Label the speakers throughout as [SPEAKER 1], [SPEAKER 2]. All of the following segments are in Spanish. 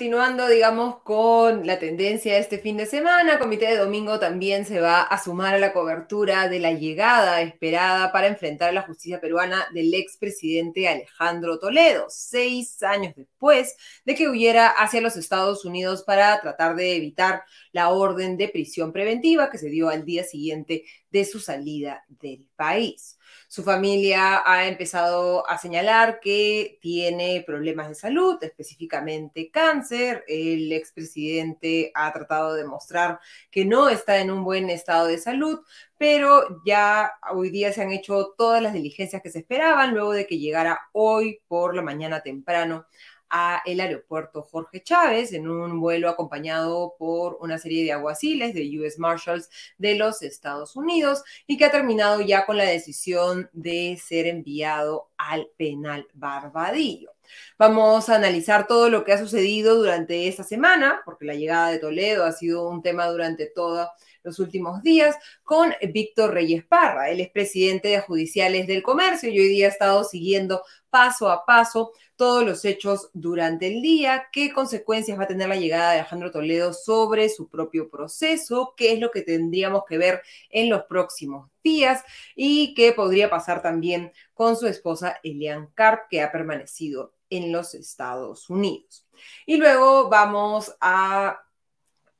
[SPEAKER 1] Continuando, digamos, con la tendencia de este fin de semana, Comité de Domingo también se va a sumar a la cobertura de la llegada esperada para enfrentar a la justicia peruana del expresidente Alejandro Toledo, seis años después de que huyera hacia los Estados Unidos para tratar de evitar la orden de prisión preventiva que se dio al día siguiente de su salida del país. Su familia ha empezado a señalar que tiene problemas de salud, específicamente cáncer. El expresidente ha tratado de demostrar que no está en un buen estado de salud, pero ya hoy día se han hecho todas las diligencias que se esperaban luego de que llegara hoy por la mañana temprano a el aeropuerto Jorge Chávez en un vuelo acompañado por una serie de aguaciles de US Marshals de los Estados Unidos y que ha terminado ya con la decisión de ser enviado al penal Barbadillo. Vamos a analizar todo lo que ha sucedido durante esta semana, porque la llegada de Toledo ha sido un tema durante todos los últimos días, con Víctor Reyes Parra. Él es presidente de Judiciales del Comercio y hoy día ha estado siguiendo paso a paso todos los hechos durante el día, qué consecuencias va a tener la llegada de Alejandro Toledo sobre su propio proceso, qué es lo que tendríamos que ver en los próximos días y qué podría pasar también con su esposa Elian Karp, que ha permanecido en los Estados Unidos. Y luego vamos a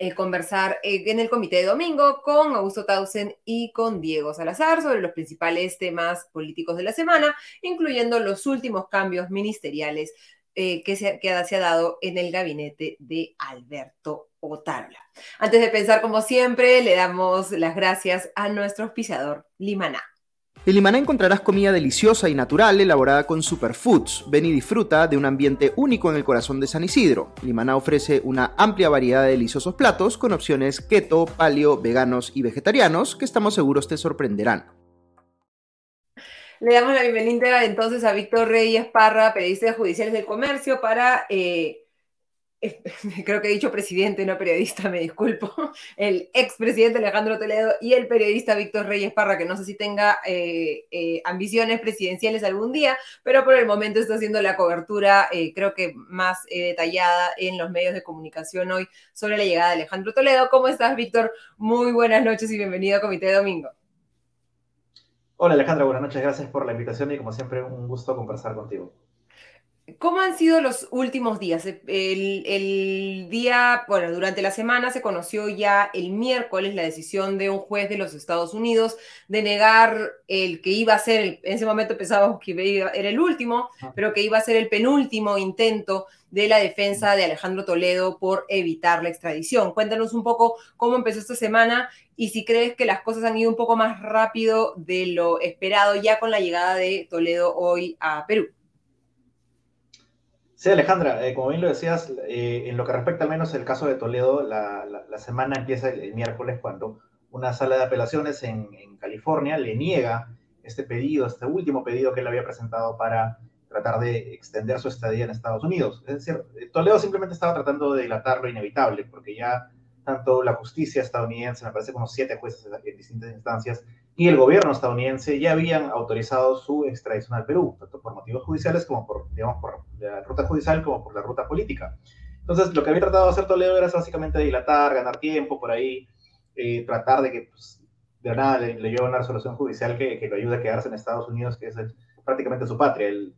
[SPEAKER 1] eh, conversar eh, en el comité de domingo con Augusto Tausen y con Diego Salazar sobre los principales temas políticos de la semana, incluyendo los últimos cambios ministeriales eh, que, se, que ha dado en el gabinete de Alberto Otárola. Antes de pensar, como siempre, le damos las gracias a nuestro auspiciador Limaná.
[SPEAKER 2] En Limaná encontrarás comida deliciosa y natural elaborada con superfoods. Ven y disfruta de un ambiente único en el corazón de San Isidro. Limaná ofrece una amplia variedad de deliciosos platos con opciones keto, paleo, veganos y vegetarianos que estamos seguros te sorprenderán.
[SPEAKER 1] Le damos la bienvenida entonces a Víctor Reyes Parra, periodista de Judiciales del Comercio, para eh, creo que he dicho presidente, no periodista, me disculpo, el expresidente Alejandro Toledo y el periodista Víctor Reyes Parra, que no sé si tenga eh, eh, ambiciones presidenciales algún día, pero por el momento está haciendo la cobertura, eh, creo que más detallada en los medios de comunicación hoy sobre la llegada de Alejandro Toledo. ¿Cómo estás, Víctor? Muy buenas noches y bienvenido a Comité de Domingo.
[SPEAKER 3] Hola, Alejandra, buenas noches, gracias por la invitación y como siempre un gusto conversar contigo.
[SPEAKER 1] ¿Cómo han sido los últimos días? El, día, bueno, durante la semana se conoció ya el miércoles la decisión de un juez de los Estados Unidos de negar el que iba a ser, en ese momento pensábamos que era el último, pero que iba a ser el penúltimo intento de la defensa de Alejandro Toledo por evitar la extradición. Cuéntanos un poco cómo empezó esta semana y si crees que las cosas han ido un poco más rápido de lo esperado ya con la llegada de Toledo hoy a Perú.
[SPEAKER 3] Sí, Alejandra, eh, como bien lo decías, eh, en lo que respecta al menos el caso de Toledo, la, semana empieza el, miércoles cuando una sala de apelaciones en, California le niega este pedido, este último pedido que él había presentado para tratar de extender su estadía en Estados Unidos. Es decir, Toledo simplemente estaba tratando de dilatar lo inevitable, porque ya tanto la justicia estadounidense, me parece como siete jueces en distintas instancias, y el gobierno estadounidense ya habían autorizado su extradición al Perú, tanto por motivos judiciales como por, digamos, por la ruta judicial como por la ruta política. Entonces, lo que había tratado de hacer Toledo era básicamente dilatar, ganar tiempo por ahí, eh, tratar de que pues, de nada le, lleve una resolución judicial que, que, lo ayude a quedarse en Estados Unidos, que es prácticamente su patria, el,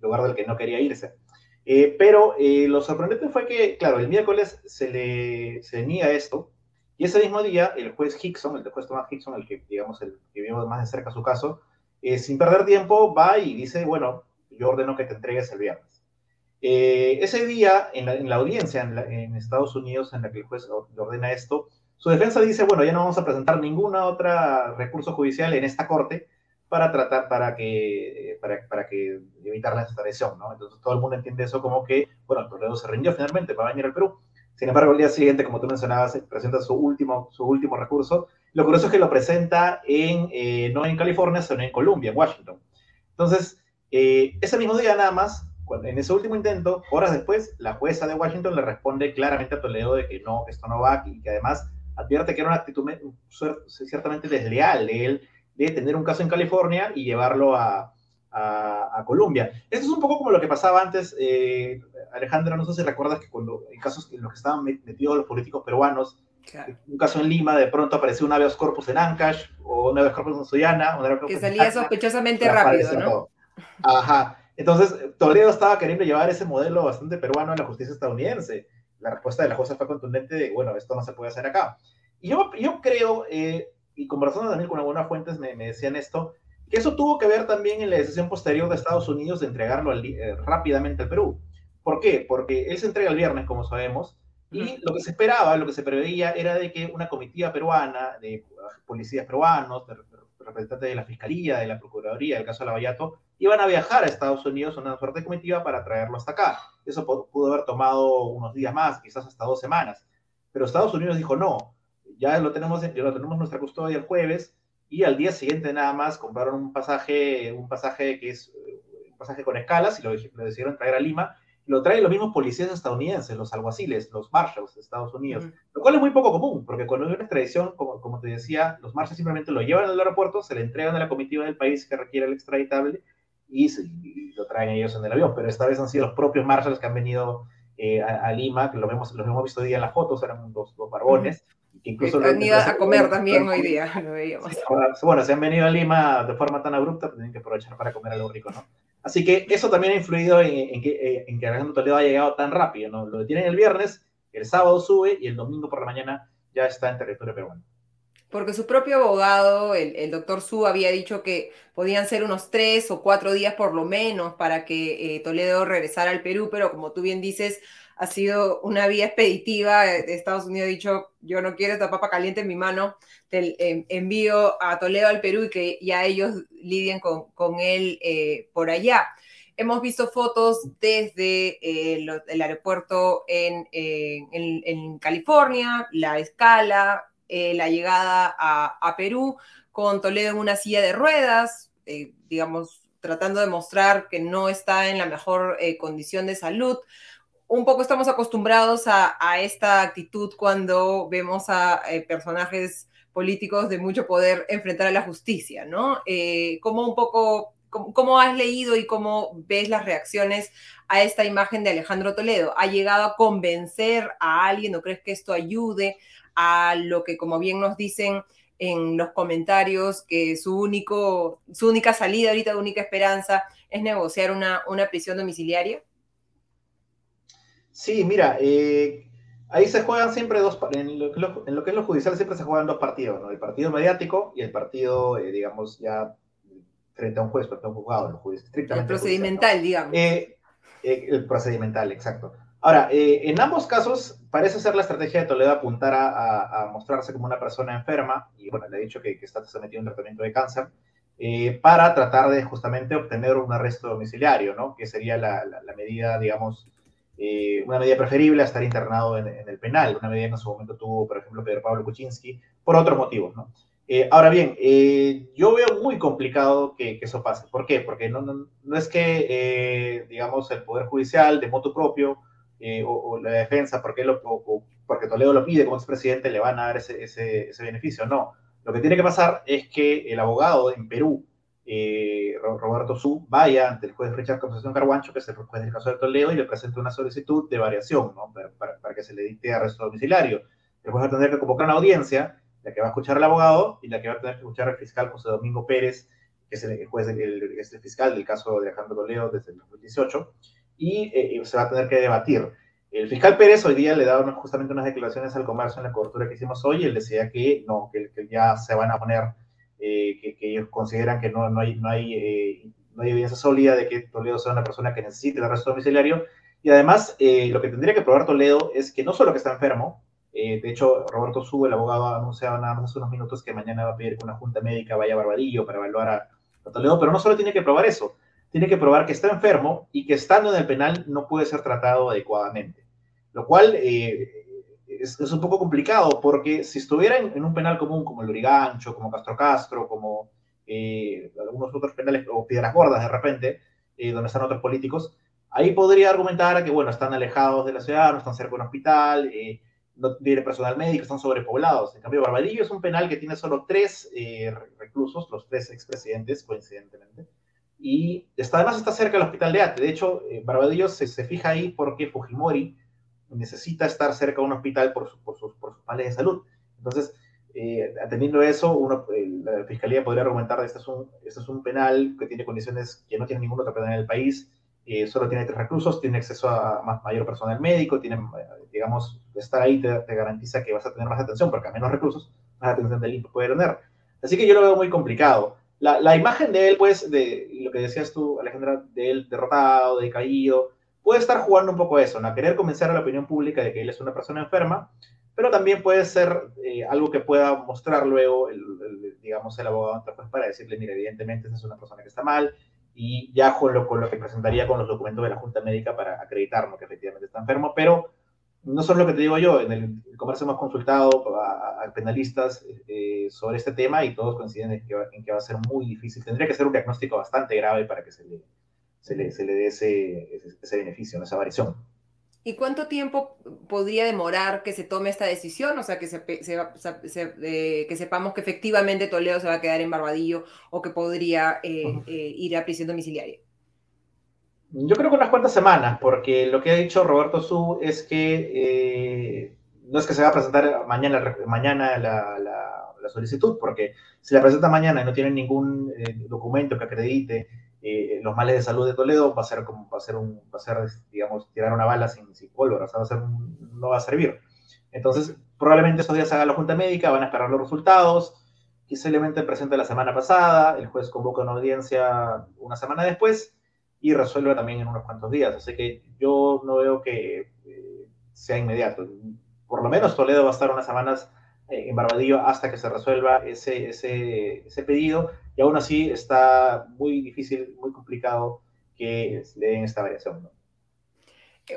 [SPEAKER 3] lugar del que no quería irse. Eh, pero eh, lo sorprendente fue que, claro, el miércoles se le se niega esto, y ese mismo día, el juez Hickson, el juez Thomas Hickson, el que, digamos, el que vimos más de cerca su caso, eh, sin perder tiempo, va y dice, bueno, yo ordeno que te entregues el viernes. Eh, ese día, en la, audiencia en, Estados Unidos, en la que el juez ordena esto, su defensa dice, bueno, ya no vamos a presentar ninguna otra recurso judicial en esta corte para tratar, para que, para, para que evitar la extradición, ¿no? Entonces todo el mundo entiende eso como que, bueno, Toledo se rindió finalmente, va a venir al Perú. Sin embargo, el día siguiente, como tú mencionabas, presenta su último, su último recurso. Lo curioso es que lo presenta en, eh, no en California, sino en Columbia, en Washington. Entonces, eh, ese mismo día nada más, en ese último intento, horas después, la jueza de Washington le responde claramente a Toledo de que no, esto no va y que además advierte que era una actitud ciertamente desleal de él de tener un caso en California y llevarlo a, a, Colombia. Esto es un poco como lo que pasaba antes, eh, Alejandra, no sé si recuerdas que cuando en casos en los que estaban metidos los políticos peruanos, un caso en Lima, de pronto apareció un habeas corpus en Ancash o un habeas corpus en Sullana.
[SPEAKER 1] que salía sospechosamente rápido, ¿no?
[SPEAKER 3] Ajá. Entonces, Toledo estaba queriendo llevar ese modelo bastante peruano a la justicia estadounidense. La respuesta de la jueza fue contundente de, bueno, esto no se puede hacer acá. Y yo, yo creo, eh, y conversando también con algunas fuentes me, me, decían esto, que eso tuvo que ver también en la decisión posterior de Estados Unidos de entregarlo eh, rápidamente al Perú. ¿Por qué? Porque él se entrega el viernes, como sabemos, y lo que se esperaba, lo que se preveía era de que una comitiva peruana de policías peruanos, de representantes de la Fiscalía, de la Procuraduría, del caso Lavallato, iban a viajar a Estados Unidos una fuerte comitiva para traerlo hasta acá. Eso pudo haber tomado unos días más, quizás hasta dos semanas. Pero Estados Unidos dijo, no, ya lo tenemos, ya lo tenemos en nuestra custodia el jueves, y al día siguiente nada más compraron un pasaje, un pasaje que es un pasaje con escalas y lo, decidieron traer a Lima. Lo traen los mismos policías estadounidenses, los alguaciles, los marshals de Estados Unidos, lo cual es muy poco común, porque cuando hay una extradición, como, como te decía, los marshals simplemente lo llevan al aeropuerto, se le entregan a la comitiva del país que requiere el extraditable y, lo traen ellos en el avión. Pero esta vez han sido los propios marshals que han venido eh, a, Lima, que lo, vemos, los hemos visto hoy día en las fotos, eran dos, dos barbones
[SPEAKER 1] incluso han ido a comer también hoy día, lo veíamos.
[SPEAKER 3] Bueno, se han venido a Lima de forma tan abrupta, pues tienen que aprovechar para comer algo rico, ¿no? Así que eso también ha influido en, que, eh, en que Alejandro Toledo ha llegado tan rápido, ¿no? Lo detienen el viernes, el sábado sube y el domingo por la mañana ya está en territorio peruano.
[SPEAKER 1] Porque su propio abogado, el, el doctor Su, había dicho que podían ser unos tres o cuatro días por lo menos para que eh, Toledo regresara al Perú, pero como tú bien dices, ha sido una vía expeditiva. de Estados Unidos ha dicho, yo no quiero esta papa caliente en mi mano, te em, envío a Toledo al Perú y que ya ellos lidien con, él eh, por allá. Hemos visto fotos desde eh, el aeropuerto en, California, la escala, eh, la llegada a, Perú, con Toledo en una silla de ruedas, digamos, tratando de mostrar que no está en la mejor condición de salud un poco estamos acostumbrados a, esta actitud cuando vemos a eh, personajes políticos de mucho poder enfrentar a la justicia, ¿no? Eh, ¿Cómo un poco, cómo, has leído y cómo ves las reacciones a esta imagen de Alejandro Toledo? ¿Ha llegado a convencer a alguien o crees que esto ayude a lo que, como bien nos dicen en los comentarios, que su, único, su única salida ahorita, única esperanza es negociar una, una prisión domiciliaria?
[SPEAKER 3] Sí, mira, eh, ahí se juegan siempre dos, en lo, en lo, que es lo judicial siempre se juegan dos partidos, ¿no? El partido mediático y el partido, eh, digamos, ya frente a un juez, frente a un juzgado, lo
[SPEAKER 1] estrictamente. El procedimental, digamos.
[SPEAKER 3] Eh, el procedimental, exacto. Ahora, en ambos casos parece ser la estrategia de Toledo apuntar a, mostrarse como una persona enferma, y bueno, le he dicho que, que está sometido a un tratamiento de cáncer, para tratar de justamente obtener un arresto domiciliario, ¿no? Que sería la, la medida, digamos, eh, una medida preferible a estar internado en, el penal, una medida que en su momento tuvo, por ejemplo, Pedro Pablo Kuczynski, por otros motivos, ¿no? Eh, ahora bien, eh, yo veo muy complicado que, eso pase. ¿Por qué? Porque no, no, es que, digamos, el Poder Judicial de moto propio o, la defensa, porque, lo, porque Toledo lo pide como expresidente, le van a dar ese, ese, ese beneficio. No, lo que tiene que pasar es que el abogado en Perú eh, Roberto Su vaya ante el juez Richard Concepción Carguancho, que es el juez del caso de Toledo, y le presente una solicitud de variación, para, que se le dicte arresto domiciliario. El juez va a tener que convocar una audiencia, la que va a escuchar el abogado y la que va a tener que escuchar el fiscal José Domingo Pérez, que es el juez, el, fiscal del caso de Alejandro Toledo desde el 2018, eh, y se va a tener que debatir. El fiscal Pérez hoy día le da justamente unas declaraciones al comercio en la cobertura que hicimos hoy, y él decía que no, que ya se van a poner eh, que, ellos consideran que no, no hay, no, hay, eh, no hay evidencia sólida de que Toledo sea una persona que necesite el arresto domiciliario. Y además, eh, lo que tendría que probar Toledo es que no solo que está enfermo, de hecho, Roberto Sube, el abogado, ha anunciado nada más hace unos minutos que mañana va a pedir que una junta médica vaya a Barbadillo para evaluar a, Toledo, pero no solo tiene que probar eso, tiene que probar que está enfermo y que estando en el penal no puede ser tratado adecuadamente. Lo cual es, un poco complicado porque si estuviera en, un penal común como el Urigancho, como Castro Castro, como eh, algunos otros penales o Piedras Gordas de repente, eh, donde están otros políticos, ahí podría argumentar que, bueno, están alejados de la ciudad, no están cerca de un hospital, eh, no tiene personal médico, están sobrepoblados. En cambio, Barbadillo es un penal que tiene solo tres reclusos, los tres expresidentes, coincidentemente, y está, además está cerca del hospital de Ate. De hecho, Barbadillo se, se fija ahí porque Fujimori necesita estar cerca de un hospital por, por, sus, por sus males de salud. Entonces, eh, atendiendo eso, uno, eh, la fiscalía podría argumentar que este es, un, este es un penal que tiene condiciones que no tiene ningún otro penal en el país, eh, solo tiene tres reclusos, tiene acceso a más, mayor personal médico, tiene, digamos, estar ahí te, garantiza que vas a tener más atención, porque a menos reclusos, más atención del INPE puede tener. Así que yo lo veo muy complicado. La, la, imagen de él, pues, de lo que decías tú, Alejandra, de él derrotado, decaído, puede estar jugando un poco eso, ¿no? A querer convencer a la opinión pública de que él es una persona enferma, pero también puede ser eh, algo que pueda mostrar luego, el, digamos, el abogado pues, para decirle, mire, evidentemente esa es una persona que está mal, y ya con lo, con lo que presentaría con los documentos de la Junta Médica para acreditarnos que efectivamente está enfermo, pero no solo lo que te digo yo, en el, comercio hemos consultado a, penalistas eh, sobre este tema y todos coinciden en que, en que, va a ser muy difícil. Tendría que ser un diagnóstico bastante grave para que se le, se le, se le dé ese, ese, beneficio, esa variación.
[SPEAKER 1] ¿Y cuánto tiempo podría demorar que se tome esta decisión? O sea, que, se, eh, que sepamos que efectivamente Toledo se va a quedar en Barbadillo o que podría eh, eh, ir a prisión domiciliaria.
[SPEAKER 3] Yo creo que unas cuantas semanas, porque lo que ha dicho Roberto Su es que no es que se va a presentar mañana, mañana la, la, la, solicitud, porque si la presenta mañana y no tiene ningún documento que acredite eh, los males de salud de Toledo va a ser como va a ser un va a ser digamos tirar una bala sin, pólvora, va a ser no va a servir. Entonces, probablemente esos días haga la junta médica, van a esperar los resultados, quizá presente la semana pasada, el juez convoca una audiencia una semana después y resuelve también en unos cuantos días. Así que yo no veo que eh, sea inmediato. Por lo menos Toledo va a estar unas semanas en Barbadillo hasta que se resuelva ese, ese, ese, pedido y aún así está muy difícil, muy complicado que le den esta variación.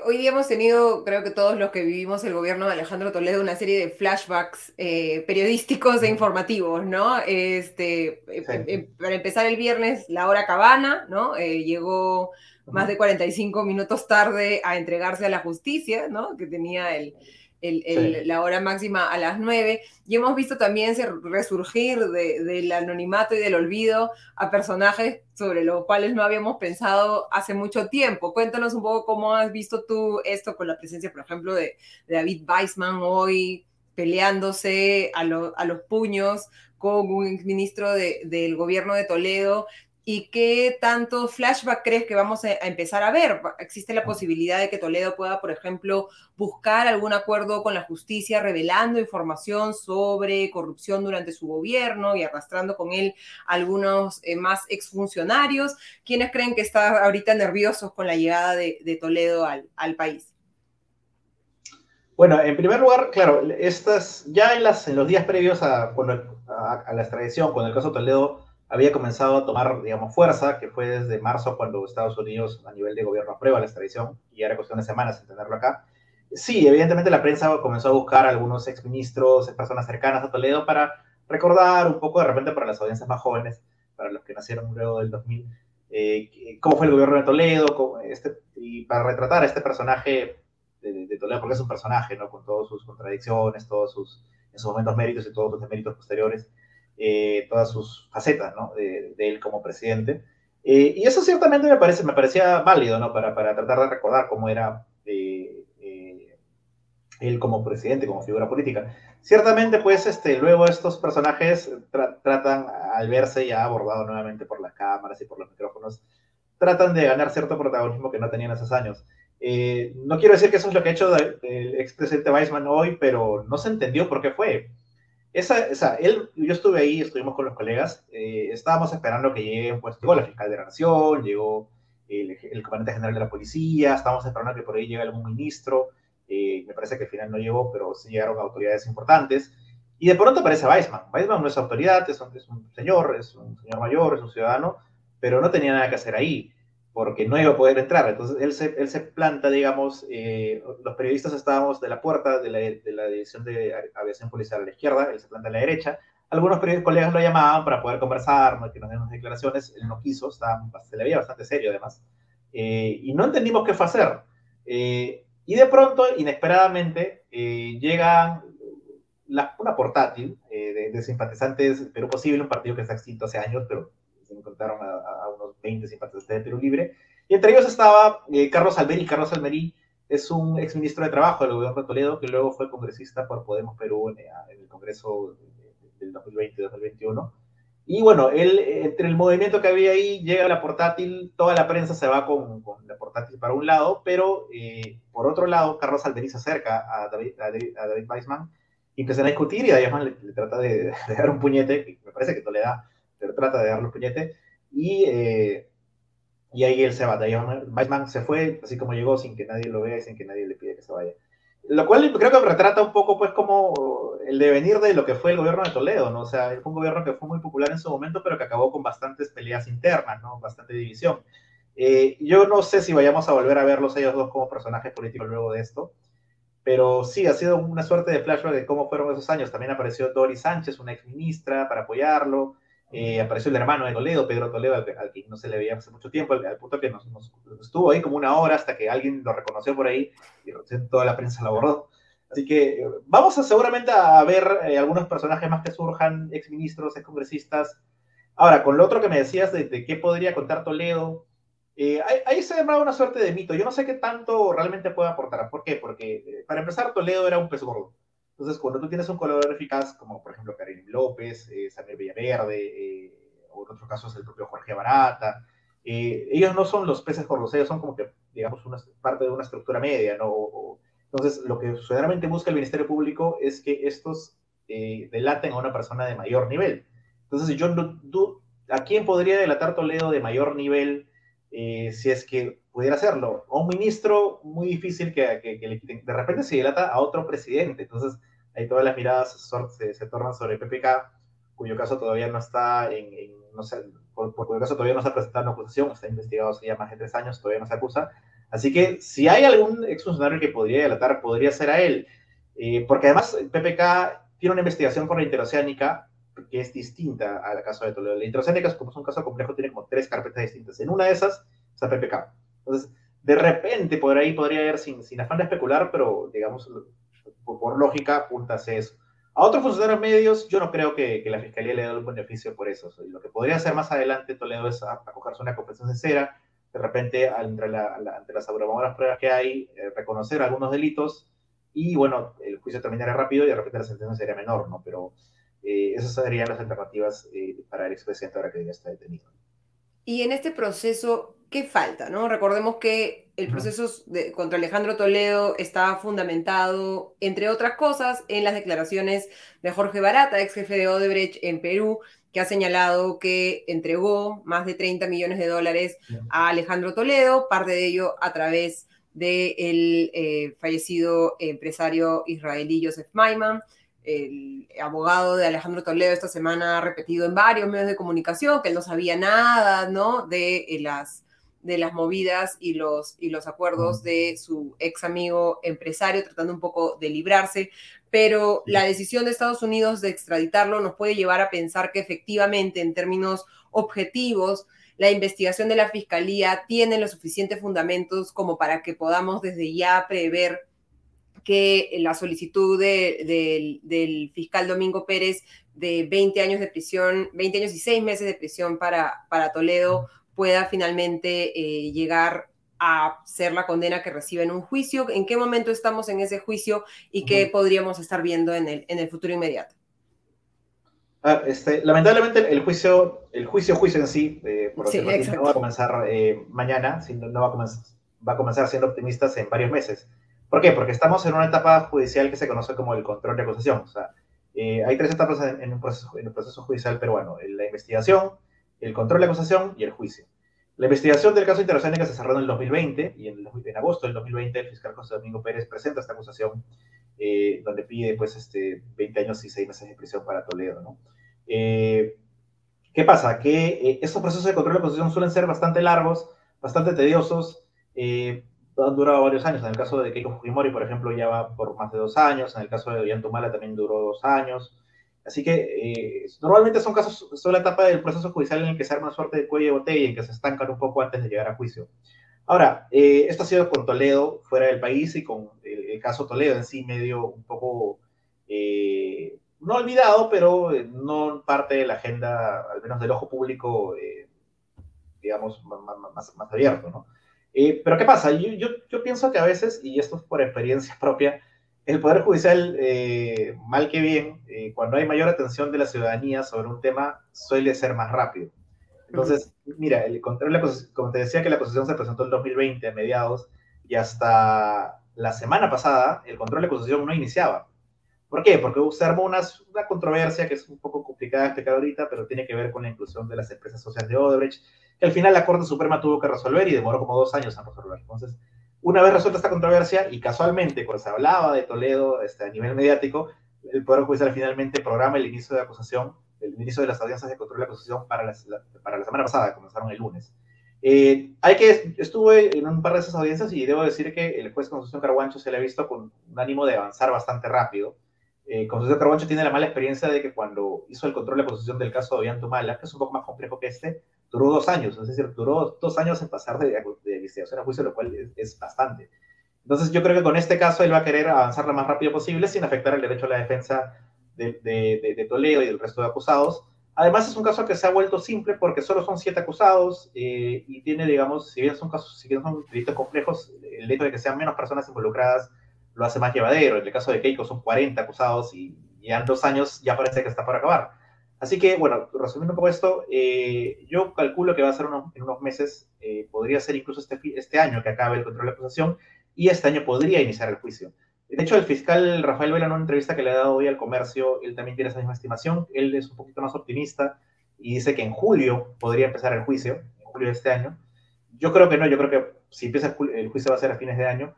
[SPEAKER 1] Hoy día hemos tenido, creo que todos los que vivimos el gobierno de Alejandro Toledo, una serie de flashbacks eh, periodísticos e informativos, ¿no? Este, eh, para empezar el viernes, la hora cabana, ¿no? llegó más de 45 minutos tarde a entregarse a la justicia, ¿no? Que tenía el, la hora máxima a las 9. Y hemos visto también resurgir del anonimato y del olvido a personajes sobre los cuales no habíamos pensado hace mucho tiempo. Cuéntanos un poco cómo has visto tú esto con la presencia, por ejemplo, de, David Weissman hoy peleándose a, a los puños con un ministro de, del gobierno de Toledo ¿Y qué tanto flashback crees que vamos a empezar a ver? ¿Existe la posibilidad de que Toledo pueda, por ejemplo, buscar algún acuerdo con la justicia revelando información sobre corrupción durante su gobierno y arrastrando con él algunos eh, más exfuncionarios? ¿Quiénes creen que están ahorita nerviosos con la llegada de, Toledo al, país?
[SPEAKER 3] Bueno, en primer lugar, claro, estas, ya en, los días previos a, a la extradición, con el caso Toledo, había comenzado a tomar, digamos, fuerza, que fue desde marzo cuando Estados Unidos a nivel de gobierno aprueba la extradición, y era cuestión de semanas en tenerlo acá. Sí, evidentemente la prensa comenzó a buscar a algunos exministros, personas cercanas a Toledo para recordar un poco, de repente para las audiencias más jóvenes, para los que nacieron luego del 2000, eh, cómo fue el gobierno de Toledo, este, y para retratar a este personaje de, Toledo, porque es un personaje, ¿no? Con todas sus contradicciones, todos sus, en sus momentos méritos y todos sus méritos posteriores. Eh, todas sus facetas ¿no? de, él como presidente. Eh, y eso ciertamente me, parece, me parecía válido ¿no? para, para tratar de recordar cómo era eh, él como presidente, como figura política. Ciertamente, pues, este, luego estos personajes tratan, al verse ya abordado nuevamente por las cámaras y por los micrófonos, tratan de ganar cierto protagonismo que no tenían esos años. no quiero decir que eso es lo que ha hecho el expresidente Weissman hoy, pero no se entendió por qué fue. Esa, esa, él, yo estuve ahí, estuvimos con los colegas, eh, estábamos esperando que llegue, pues llegó la fiscal de la Nación, llegó el, comandante general de la policía, estábamos esperando que por ahí llegue algún ministro, eh, me parece que al final no llegó, pero sí llegaron autoridades importantes, y de pronto aparece Weissman. Weissman no es autoridad, es un, es un señor, es un señor mayor, es un ciudadano, pero no tenía nada que hacer ahí. Porque no iba a poder entrar. Entonces él se, él se planta, digamos, eh, los periodistas estábamos de la puerta de la, de la División de Aviación Policial a la izquierda, él se planta a la derecha. Algunos colegas lo llamaban para poder conversar, que nos den declaraciones, él no quiso, estaba, se le veía bastante serio además. Eh, y no entendimos qué fue hacer. Eh, y de pronto, inesperadamente, llega la, una portátil de, de, simpatizantes Perú Posible, un partido que está extinto hace años, pero se encontraron a, a 20 simpatizantes de Perú Libre, y entre ellos estaba eh, Carlos Almerí. Carlos Almerí es un exministro de Trabajo del gobierno de Toledo que luego fue congresista por Podemos Perú en, el Congreso del 2020-2021. Y bueno, él, entre el movimiento que había ahí, llega la portátil, toda la prensa se va con, con la portátil para un lado, pero eh, por otro lado, Carlos Almerí se acerca a David, a David, Weissman y empiezan a discutir y David Weissman le, trata de, de, dar un puñete, que me parece que Toledo pero trata de darle un puñete, y, eh, y ahí él se va. Batman se fue, así como llegó, sin que nadie lo vea y sin que nadie le pida que se vaya. Lo cual creo que retrata un poco, pues, como el devenir de lo que fue el gobierno de Toledo, ¿no? O sea, fue un gobierno que fue muy popular en su momento, pero que acabó con bastantes peleas internas, ¿no? Bastante división. Eh, yo no sé si vayamos a volver a verlos ellos dos como personajes políticos luego de esto, pero sí, ha sido una suerte de flashback de cómo fueron esos años. También apareció Doris Sánchez, una ex ministra, para apoyarlo. Eh, apareció el hermano de Toledo, Pedro Toledo, al, que no se le veía hace mucho tiempo, al, punto que nos, estuvo ahí como una hora hasta que alguien lo reconoció por ahí y toda la prensa lo abordó. Así que vamos a seguramente a ver eh, algunos personajes más que surjan, exministros, excongresistas. Ahora, con lo otro que me decías de, qué podría contar Toledo, eh, ahí, se ha una suerte de mito. Yo no sé qué tanto realmente puede aportar. ¿Por qué? Porque, para empezar, Toledo era un pez gordo. Entonces, cuando tú tienes un colaborador eficaz, como por ejemplo Karim López, eh, Samuel Villaverde, eh, o en otros casos el propio Jorge Barata, eh, ellos no son los peces gordos, ellos son como que, digamos, una, parte de una estructura media, ¿no? entonces, lo que generalmente busca el Ministerio Público es que estos eh, delaten a una persona de mayor nivel. Entonces, yo no, ¿a quién podría delatar Toledo de mayor nivel si es que pudiera hacerlo? A un ministro muy difícil que, que, que le quiten. De repente se delata a otro presidente. Entonces, ahí todas las miradas se, tornan sobre PPK, cuyo caso todavía no está en, no sé, por, cuyo caso todavía no se ha presentado una acusación, está investigado hace ya más de tres años, todavía no se acusa. Así que si hay algún exfuncionario que podría delatar, podría ser a él. Eh, porque además PPK tiene una investigación por la interoceánica que es distinta al caso de Toledo. La interoceánica, como es un caso complejo, tiene como tres carpetas distintas. En una de esas está PPK. Entonces, de repente, por ahí podría haber, sin, sin afán de especular, pero digamos, por, lógica, apuntase eso. A otros funcionarios medios, yo no creo que, la Fiscalía le dé un beneficio por eso. lo que podría hacer más adelante Toledo es acogerse una confesión sincera, de repente, entre, las abrumadoras pruebas que hay, eh, reconocer algunos delitos y, bueno, el juicio terminaría rápido y de repente la sentencia sería menor, ¿no? Pero eh, esas serían las alternativas eh, para el expresidente ahora que ya está detenido.
[SPEAKER 1] Y en este proceso, ¿qué falta? ¿no? Recordemos que el proceso contra Alejandro Toledo está fundamentado, entre otras cosas, en las declaraciones de Jorge Barata, ex jefe de Odebrecht en Perú, que ha señalado que entregó más de 30 millones de dólares a Alejandro Toledo, parte de ello a través del eh, fallecido empresario israelí Joseph Maiman el abogado de Alejandro Toledo esta semana ha repetido en varios medios de comunicación que él no sabía nada, ¿no? De eh, las, de las movidas y los, y los acuerdos de su ex amigo empresario, tratando un poco de librarse, pero la decisión de Estados Unidos de extraditarlo nos puede llevar a pensar que efectivamente, en términos objetivos, la investigación de la Fiscalía tiene los suficientes fundamentos como para que podamos desde ya prever que la solicitud del fiscal Domingo Pérez de 20 años de prisión, 20 años y 6 meses de prisión para, para Toledo pueda finalmente eh, llegar a ser la condena que recibe en un juicio, en qué momento estamos en ese juicio y qué podríamos estar viendo en el, en el futuro inmediato.
[SPEAKER 3] Ah, este, lamentablemente el juicio, el juicio, juicio en sí, eh, por no va a comenzar eh, mañana, sino no va a comenzar, va a comenzar siendo optimistas en varios meses. ¿Por qué? Porque estamos en una etapa judicial que se conoce como el control de acusación. O sea, eh, hay tres etapas en, un proceso, en el proceso judicial peruano. La investigación, el control de acusación y el juicio. La investigación del caso Interoceánica se cerró en el 2020 y en, en, agosto del 2020 el fiscal José Domingo Pérez presenta esta acusación eh, donde pide pues, este, 20 años y 6 meses de prisión para Toledo. ¿no? Eh, ¿Qué pasa? Que estos procesos de control de acusación suelen ser bastante largos bastante tediosos. Eh, han durado varios años. En el caso de Keiko Fujimori, por ejemplo, ya va por más de dos años. En el caso de Ollantumala también duró dos años. Así que eh, normalmente son casos, son la etapa del proceso judicial en el que se arma suerte de cuello de botella en que se estancan un poco antes de llegar a juicio. Ahora, eh, esto ha sido con Toledo fuera del país y con el, caso Toledo en sí medio un poco, eh, no olvidado, pero no parte de la agenda, al menos del ojo público, digamos, más, más, abierto, ¿no? pero ¿qué pasa? Yo, yo, yo pienso que a veces, y esto es por experiencia propia, el Poder Judicial, eh, mal que bien, eh, cuando hay mayor atención de la ciudadanía sobre un tema, suele ser más rápido. Entonces, mira, el control, como te decía que la acusación se presentó en 2020 a mediados y hasta la semana pasada el control de acusación no iniciaba. ¿Por qué? Porque se una, controversia que es un poco complicada de explicar ahorita, pero tiene que ver con la inclusión de las empresas sociales de Odebrecht, que al final la Corte Suprema tuvo que resolver y demoró como dos años en resolver. Entonces, una vez resuelta esta controversia, y casualmente cuando se hablaba de Toledo este, a nivel mediático, el Poder Judicial finalmente programa el inicio de acusación, el inicio de las audiencias de control de acusación para la, para la semana pasada, comenzaron el lunes. Eh, hay que, estuve en un par de esas audiencias y debo decir que el juez Constitución Carguancho se le ha visto con un ánimo de avanzar bastante rápido. Eh, Constitución Carguancho tiene la mala experiencia de que cuando hizo el control de acusación del caso de Ollantumala, que es un poco más complejo que este, duró dos años, es decir, duró dos años en pasar de, de investigación a juicio, lo cual es, bastante. Entonces yo creo que con este caso él va a querer avanzar lo más rápido posible sin afectar el derecho a la defensa de, de, Toledo y del resto de acusados. Además es un caso que se ha vuelto simple porque solo son siete acusados eh, y tiene, digamos, si bien son casos, si bien son delitos complejos, el hecho de que sean menos personas involucradas lo hace más llevadero. En el caso de Keiko son 40 acusados y ya en dos años ya parece que está por acabar. Así que, bueno, resumiendo un poco esto, eh, yo calculo que va a ser en unos meses, eh, podría ser incluso este, este año que acabe el control de acusación, y este año podría iniciar el juicio. De hecho, el fiscal Rafael Vela, en una entrevista que le ha dado hoy al comercio, él también tiene esa misma estimación, él es un poquito más optimista y dice que en julio podría empezar el juicio, en julio de este año. Yo creo que no, yo creo que si empieza el juicio va a ser a fines de año,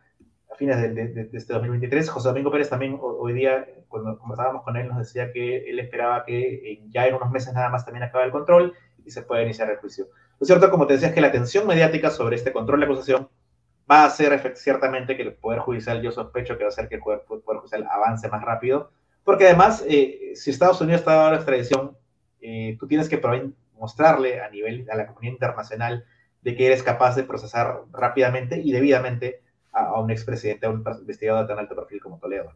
[SPEAKER 3] a fines de, este 2023. José Domingo Pérez también hoy día, cuando conversábamos con él, nos decía que él esperaba que ya en unos meses nada más también acabe el control y se pueda iniciar el juicio. Lo cierto, como te decía, es que la atención mediática sobre este control de acusación va a hacer ciertamente que el Poder Judicial, yo sospecho que va a hacer que el Poder, Judicial avance más rápido, porque además, eh, si Estados Unidos está dando la extradición, eh, tú tienes que mostrarle a nivel, a la comunidad internacional, de que eres capaz de procesar rápidamente y debidamente a, un expresidente, a un investigador de tan alto perfil como Toledo.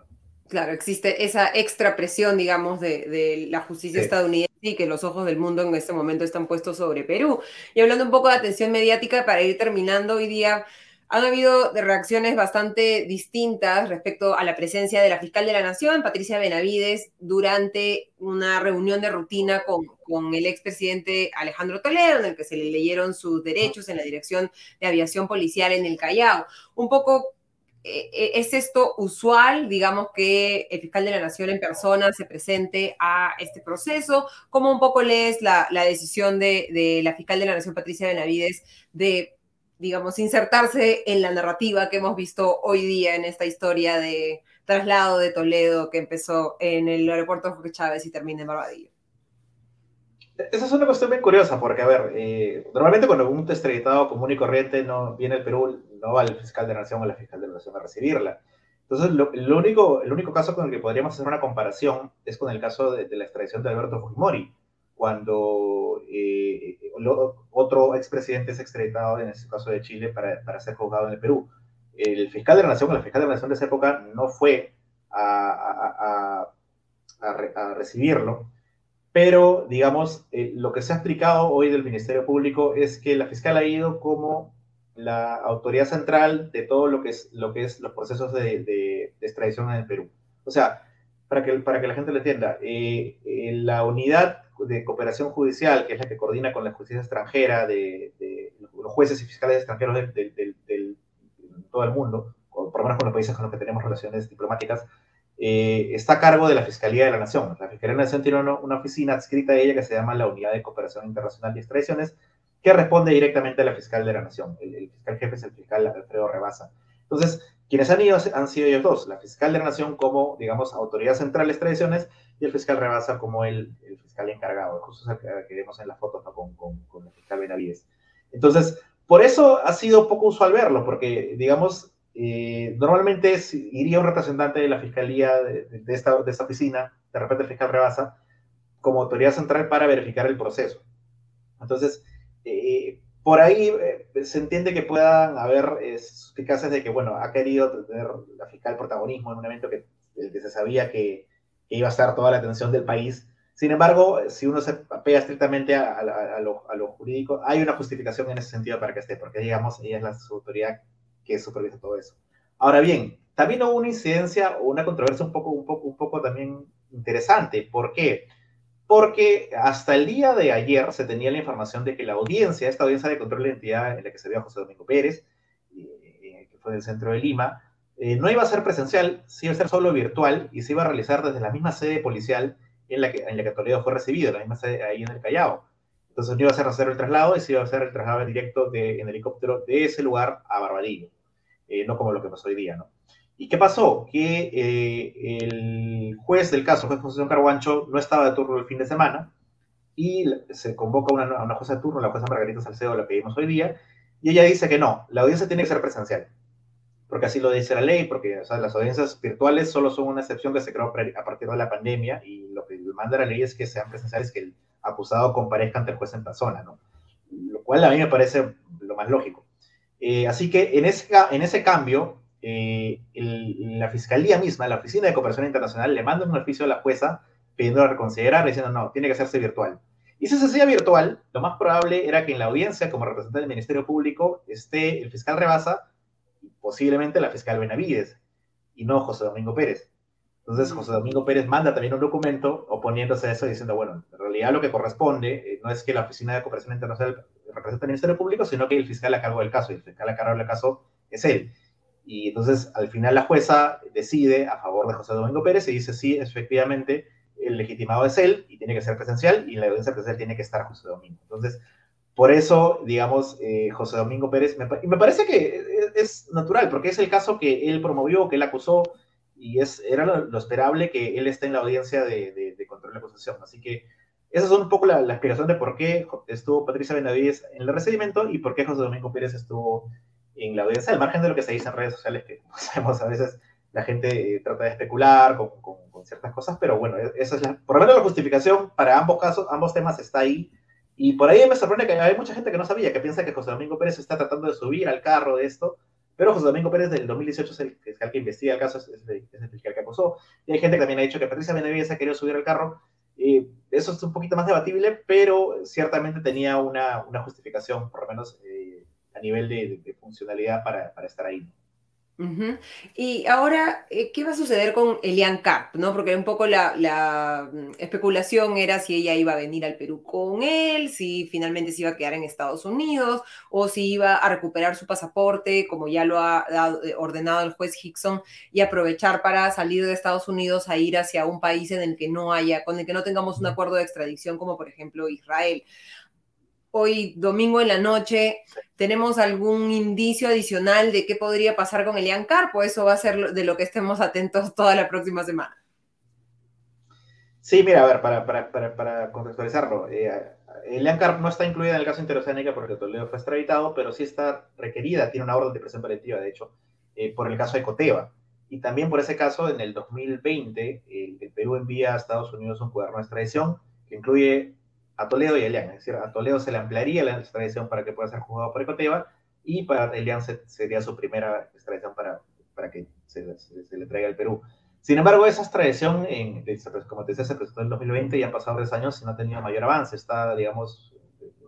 [SPEAKER 1] Claro, existe esa extra presión, digamos, de, la justicia estadounidense y que los ojos del mundo en este momento están puestos sobre Perú. Y hablando un poco de atención mediática, para ir terminando hoy día, han habido reacciones bastante distintas respecto a la presencia de la fiscal de la Nación, Patricia Benavides, durante una reunión de rutina con, con el expresidente Alejandro Toledo, en el que se le leyeron sus derechos en la Dirección de Aviación Policial en el Callao. Un poco, eh, eh, ¿es esto usual, digamos, que el fiscal de la Nación en persona se presente a este proceso? ¿Cómo un poco lees la, la decisión de, de la fiscal de la Nación, Patricia Benavides, de digamos, insertarse en la narrativa que hemos visto hoy día en esta historia de traslado de Toledo que empezó en el aeropuerto Jorge Chávez y termina en Barbadillo.
[SPEAKER 3] Esa es una cuestión bien curiosa, porque, a ver, eh, normalmente cuando un extraditado común y corriente no viene al Perú, no va al fiscal de Nación o la fiscal de Nación a recibirla. Entonces, lo, único, el único caso con el que podríamos hacer una comparación es con el caso de, de la extradición de Alberto Fujimori, cuando eh, otro expresidente es extraditado, en este caso de Chile, para, para, ser juzgado en el Perú. El fiscal de la Nación, la fiscal de la Nación de esa época, no fue a, a, recibirlo, pero, digamos, eh, lo que se ha explicado hoy del Ministerio Público es que la fiscal ha ido como la autoridad central de todo lo que es, lo que es los procesos de, de, extradición en el Perú. O sea, para que, para que la gente lo entienda, eh, la unidad de cooperación judicial, que es la que coordina con la justicia extranjera de, los jueces y fiscales extranjeros de, todo el mundo, por lo menos con los países con los que tenemos relaciones diplomáticas, eh, está a cargo de la Fiscalía de la Nación. La Fiscalía de la Nación tiene una, oficina adscrita a ella que se llama la Unidad de Cooperación Internacional y Extradiciones, que responde directamente a la Fiscal de la Nación. El, el fiscal jefe es el fiscal Alfredo Rebasa. Entonces, quienes han ido han sido ellos dos, la Fiscal de la Nación como, digamos, Autoridad Central de Extradiciones y el fiscal Rebasa como el, el fiscal encargado, justo que vemos en la foto con, con, el fiscal Benavides. Entonces, por eso ha sido poco usual verlo, porque, digamos, eh, normalmente iría un representante de la fiscalía de, esta, de esta oficina, de repente el fiscal rebasa, como autoridad central para verificar el proceso. Entonces, eh, por ahí eh, se entiende que puedan haber suspicacias de que, bueno, ha querido tener la fiscal protagonismo en un evento que, que se sabía que, iba a estar toda la atención del país. Sin embargo, si uno se apega estrictamente a, lo, jurídico, hay una justificación en ese sentido para que esté, porque digamos, ella es la autoridad que supervisa todo eso. Ahora bien, también hubo una incidencia o una controversia un poco, un poco, un poco también interesante. ¿Por qué? Porque hasta el día de ayer se tenía la información de que la audiencia, esta audiencia de control de identidad en la que se vio a José Domingo Pérez, eh, que fue del centro de Lima, eh, no iba a ser presencial, sí iba a ser solo virtual y se iba a realizar desde la misma sede policial en la que, en la que Toledo fue recibido, la misma sede ahí en el Callao. Entonces no iba a ser hacer el traslado y se iba a hacer el traslado directo de, en helicóptero de ese lugar a Barbadillo, eh, no como lo que pasó hoy día, ¿no? ¿Y qué pasó? Que eh, el juez del caso, juez Concepción Carguancho, no estaba de turno el fin de semana y se convoca una, a una jueza de turno, la jueza Margarita Salcedo, la que vimos hoy día, y ella dice que no, la audiencia tiene que ser presencial, porque así lo dice la ley, porque las audiencias virtuales solo son una excepción que se creó a partir de la pandemia y lo que manda la ley es que sean presenciales, que el acusado comparezca ante el juez en persona, ¿no? Lo cual a mí me parece lo más lógico. Eh, así que en ese, en ese cambio, eh, la fiscalía misma, la Oficina de Cooperación Internacional, le manda un oficio a la jueza pidiendo reconsiderar, diciendo no, tiene que hacerse virtual. Y si se hacía virtual, lo más probable era que en la audiencia, como representante del Ministerio Público, esté el fiscal Rebasa y posiblemente la fiscal Benavides, y no José Domingo Pérez. Entonces, José Domingo Pérez manda también un documento oponiéndose a eso, diciendo, bueno, en realidad lo que corresponde eh, no es que la Oficina de Cooperación Internacional represente al Ministerio Público, sino que el fiscal a cargo del caso, y el fiscal a cargo del caso es él. Y entonces, al final, la jueza decide a favor de José Domingo Pérez y dice, sí, efectivamente, el legitimado es él y tiene que ser presencial, y la audiencia presencial tiene que estar José Domingo. Entonces, por eso, digamos, eh, José Domingo Pérez, me, y me parece que es, natural, porque es el caso que él promovió, que él acusó, y es, era lo, esperable que él esté en la audiencia de, control de acusación. Así que esa es un poco la, la, explicación de por qué estuvo Patricia Benavides en el recibimiento y por qué José Domingo Pérez estuvo en la audiencia, al margen de lo que se dice en redes sociales, que como sabemos a veces la gente eh, trata de especular con, con, ciertas cosas, pero bueno, e, esa es la, por lo menos la justificación para ambos casos, ambos temas está ahí. Y por ahí me sorprende que hay mucha gente que no sabía, que piensa que José Domingo Pérez está tratando de subir al carro de esto, pero José Domingo Pérez del 2018 es el fiscal que investiga el caso, es el, fiscal que acusó. Y hay gente que también ha dicho que Patricia Benavides ha querido subir al carro. Eh, eso es un poquito más debatible, pero ciertamente tenía una, una justificación, por lo menos eh, a nivel de, de funcionalidad para, para, estar ahí.
[SPEAKER 1] Y ahora, eh, ¿qué va a suceder con Elian Carp? ¿no? Porque un poco la, mm, especulación era si ella iba a venir al Perú con él, si finalmente se iba a quedar en Estados Unidos o si iba a recuperar su pasaporte, como ya lo ha eh, ordenado el juez Hickson, y aprovechar para salir de Estados Unidos a ir hacia un país en el que no haya, con el que no tengamos un acuerdo de extradición, como por ejemplo Israel hoy domingo en la noche, ¿tenemos algún indicio adicional de qué podría pasar con Elian Carpo? Eso va a ser de lo que estemos atentos toda la próxima semana.
[SPEAKER 3] Sí, mira, a ver, para, contextualizarlo, eh, Elian Carp no está incluida en el caso interoceánica porque Toledo fue extraditado, pero sí está requerida, tiene una orden de presión preventiva, de hecho, eh, por el caso de Coteva. Y también por ese caso, en el 2020, el Perú envía a Estados Unidos un cuaderno de extradición que incluye a Toledo y a Elian. Es decir, a Toledo se le ampliaría la extradición para que pueda ser juzgado por Ecoteva y para Elian sería su primera extradición para, para que se, le traiga al Perú. Sin embargo, esa extradición, en, como te decía, se presentó en el 2020 y han pasado tres años y no ha tenido mayor avance. Está, digamos,